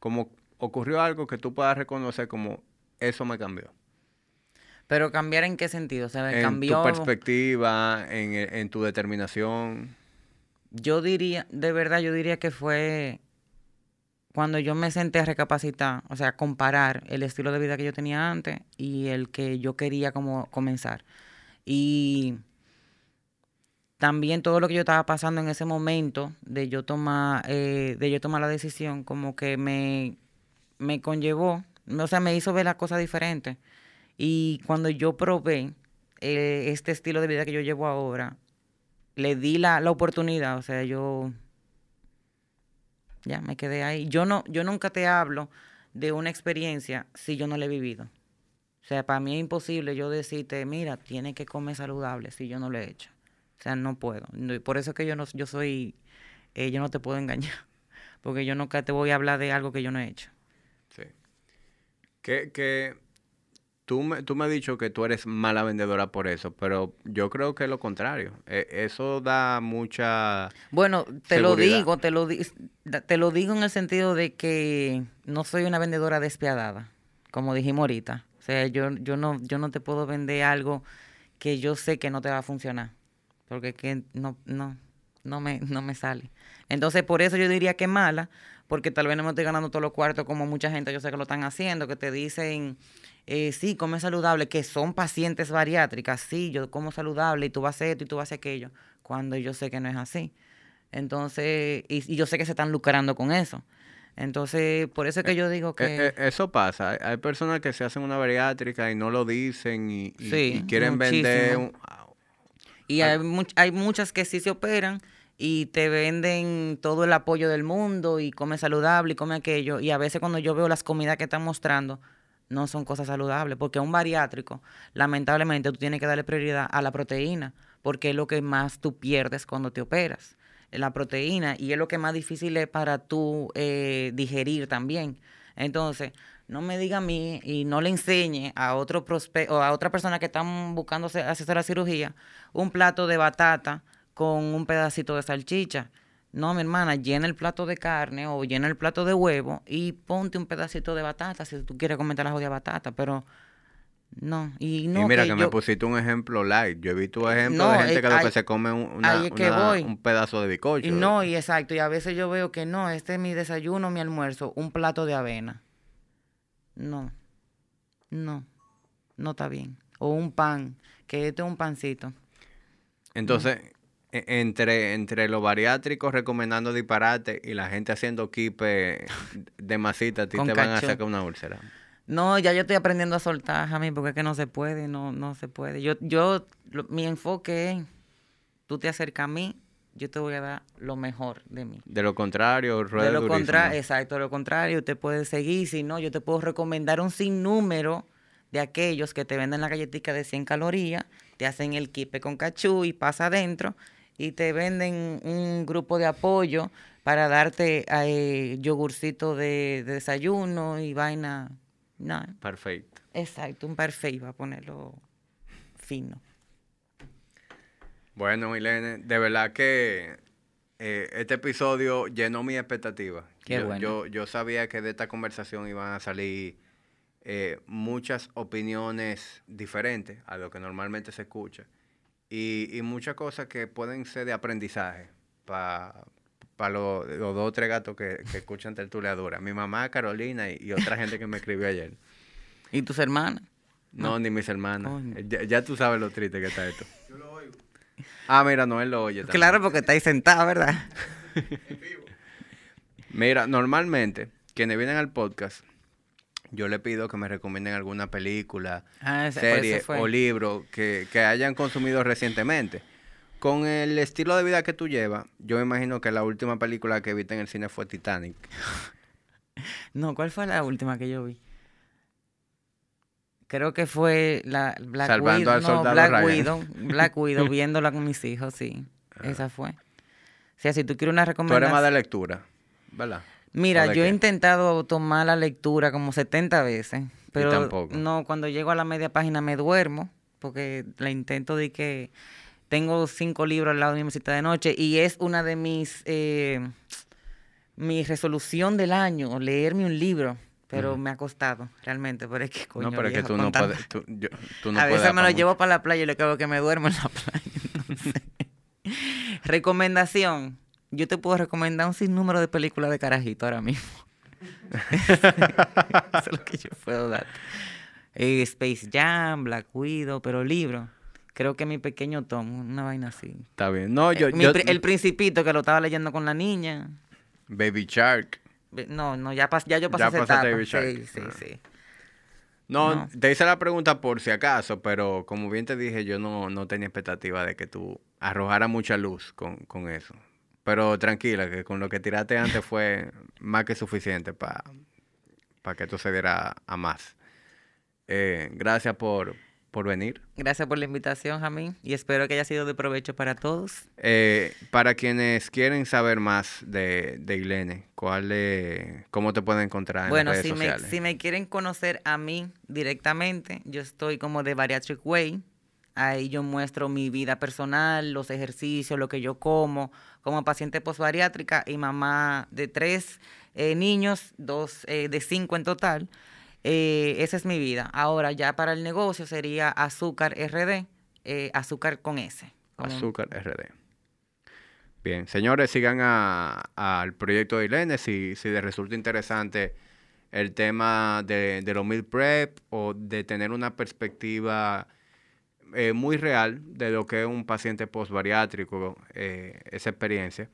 Como ocurrió algo que tú puedas reconocer como eso me cambió. Pero cambiar en qué sentido? O sea, En cambió. tu perspectiva, en, en tu determinación. Yo diría, de verdad, yo diría que fue cuando yo me senté a recapacitar, o sea, comparar el estilo de vida que yo tenía antes y el que yo quería como comenzar. Y también todo lo que yo estaba pasando en ese momento de yo tomar, eh, de yo tomar la decisión, como que me, me conllevó, o sea, me hizo ver las cosas diferentes. Y cuando yo probé eh, este estilo de vida que yo llevo ahora, le di la, la oportunidad, o sea, yo ya me quedé ahí. Yo no, yo nunca te hablo de una experiencia si yo no la he vivido. O sea, para mí es imposible yo decirte, mira, tienes que comer saludable si yo no lo he hecho. O sea, no puedo. Por eso es que yo no, yo soy, eh, yo no te puedo engañar, porque yo nunca te voy a hablar de algo que yo no he hecho. Sí. Que, que tú, me, tú me has dicho que tú eres mala vendedora por eso, pero yo creo que es lo contrario. E- eso da mucha... Bueno, te lo digo, te lo, di- te lo digo en el sentido de que no soy una vendedora despiadada, como dijimos ahorita. O sea, yo, yo, no, yo no te puedo vender algo que yo sé que no te va a funcionar, porque que no, no, no, me, no me sale. Entonces, por eso yo diría que es mala, porque tal vez no me estoy ganando todos los cuartos como mucha gente yo sé que lo están haciendo, que te dicen, eh, sí, come saludable, que son pacientes bariátricas, sí, yo como saludable y tú vas a hacer esto y tú vas a hacer aquello, cuando yo sé que no es así. Entonces, y, y yo sé que se están lucrando con eso. Entonces, por eso es que yo digo que... E- e- eso pasa. Hay, hay personas que se hacen una bariátrica y no lo dicen y, y- Sí, y quieren vender... un- Y hay, much- hay muchas que sí se operan y te venden todo el apoyo del mundo y come saludable y come aquello. Y a veces cuando yo veo las comidas que están mostrando, no son cosas saludables. Porque a un bariátrico, lamentablemente, tú tienes que darle prioridad a la proteína, porque es lo que más tú pierdes cuando te operas. La proteína, y es lo que más difícil es para tú eh, digerir también. Entonces, no me diga a mí y no le enseñe a otro prospe o a otra persona que están buscando hacer- hacerse la cirugía un plato de batata con un pedacito de salchicha. No, mi hermana, llena el plato de carne o llena el plato de huevo y ponte un pedacito de batata si tú quieres comer la jodida batata, pero No, y no y mira que, que me yo- pusiste un ejemplo light. Yo he visto ejemplos No, de gente eh, que lo que se come un, una- ahí es que una- voy. un pedazo de bizcocho. Y no, y exacto, y a veces yo veo que no, este es mi desayuno, mi almuerzo, un plato de avena. No, no, no está bien. O un pan, que este es un pancito. Entonces, entre, entre los bariátricos recomendando disparate y la gente haciendo kipe de masita, a ti Con te van a sacar una úlcera. No, ya yo estoy aprendiendo a soltar, Jamie, porque es que no se puede, no, no se puede. Yo, yo, lo- mi enfoque es, tú te acercas a mí, yo te voy a dar lo mejor de mí. De lo contrario, rueda De lo contrario, exacto, de lo contrario, usted puede seguir, si no, yo te puedo recomendar un sinnúmero de aquellos que te venden la galletita de 100 calorías, te hacen el kipe con cachú y pasa adentro, y te venden un grupo de apoyo para darte eh, yogurcito de, de desayuno y vaina. No, Perfecto. exacto, un parfait, va a ponerlo fino. Bueno, Milene, de verdad que eh, este episodio llenó mi expectativa. Qué yo, bueno. Yo, yo sabía que de esta conversación iban a salir eh, muchas opiniones diferentes a lo que normalmente se escucha y, y muchas cosas que pueden ser de aprendizaje para los dos o tres gatos que, que escuchan tertuliadora. Mi mamá, Carolina y, y otra gente que me escribió ayer. ¿Y tus hermanas? No, ni mis hermanas. Coño. Ya, ya tú sabes lo triste que está esto. Ah, mira, no, él lo oye también. Claro, porque estáis sentada, ¿verdad? Mira, normalmente, quienes vienen al podcast, yo le pido que me recomienden alguna película, Ah, ese- eso serie o libro que, que hayan consumido recientemente. Con el estilo de vida que tú llevas, yo me imagino que la última película que viste en el cine fue Titanic. No, ¿cuál fue la última que yo vi? Creo que fue la Black Salvando Widow. al no, soldado Black Ryan. Widow. Black Widow, viéndola con mis hijos, sí. Esa fue. O sea, si tú quieres una Tú eres recomendación. más de lectura, ¿verdad? Mira, ¿O de yo he qué? intentado tomar la lectura como 70 veces, pero tampoco. no, cuando llego a la media página me duermo, porque la intento de que tengo cinco libros al lado de mi mesita de noche y es una de mis, eh, mi resolución del año, leerme un libro, pero me ha costado realmente, pero es que coño, no, pero es que tú no puedes. Tú, yo- tú no a puedes veces me pa' lo mucho. llevo para la playa y hago es que me duermo en la playa. entonces. Recomendación. Yo te puedo recomendar un sinnúmero de películas de carajito ahora mismo. Eso es lo que yo puedo dar. Eh, Space Jam, Black Widow, pero libro. Creo que mi pequeño Tom, una vaina así. Está bien. No, yo. Eh, yo- pri- el Principito que lo estaba leyendo con la niña. Baby Shark. No, no, ya, pas- ya yo pasé Ya esa etapa. Baby Shark. Sí, sí, Ah. sí. No, No. te hice la pregunta por si acaso, pero como bien te dije, yo no, no tenía expectativa de que tú arrojaras mucha luz con, con eso. Pero tranquila, que con lo que tiraste antes fue más que suficiente para que esto se diera a más. Eh, gracias por, por venir. Gracias por la invitación, Jamín, y espero que haya sido de provecho para todos. Eh, para quienes quieren saber más de, de Ilene, ¿cuál es- ¿cómo te pueden encontrar en Bueno, las redes si me, si me quieren conocer a mí directamente, yo estoy como de Bariatric Way. Ahí yo muestro mi vida personal, los ejercicios, lo que yo como, como paciente postbariátrica y mamá de tres eh, niños, dos eh, de cinco en total. Eh, esa es mi vida. Ahora ya para el negocio sería Azúcar RD, azúcar con S. Azúcar RD. Bien, señores, sigan a- al proyecto de Ilene si, si les resulta interesante el tema de, de los meal prep o de tener una perspectiva eh, muy real de lo que es un paciente postbariátrico, eh, esa experiencia.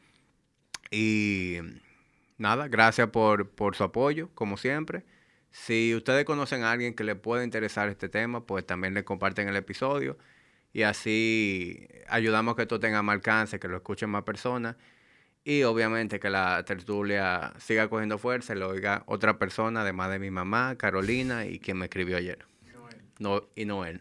Y nada, gracias por, por su apoyo, como siempre. Si ustedes conocen a alguien que le pueda interesar este tema, pues también le comparten el episodio y así ayudamos a que esto tenga más alcance, que lo escuchen más personas y obviamente que la tertulia siga cogiendo fuerza y lo oiga otra persona, además de mi mamá, Carolina y quien me escribió ayer. No, y Noel.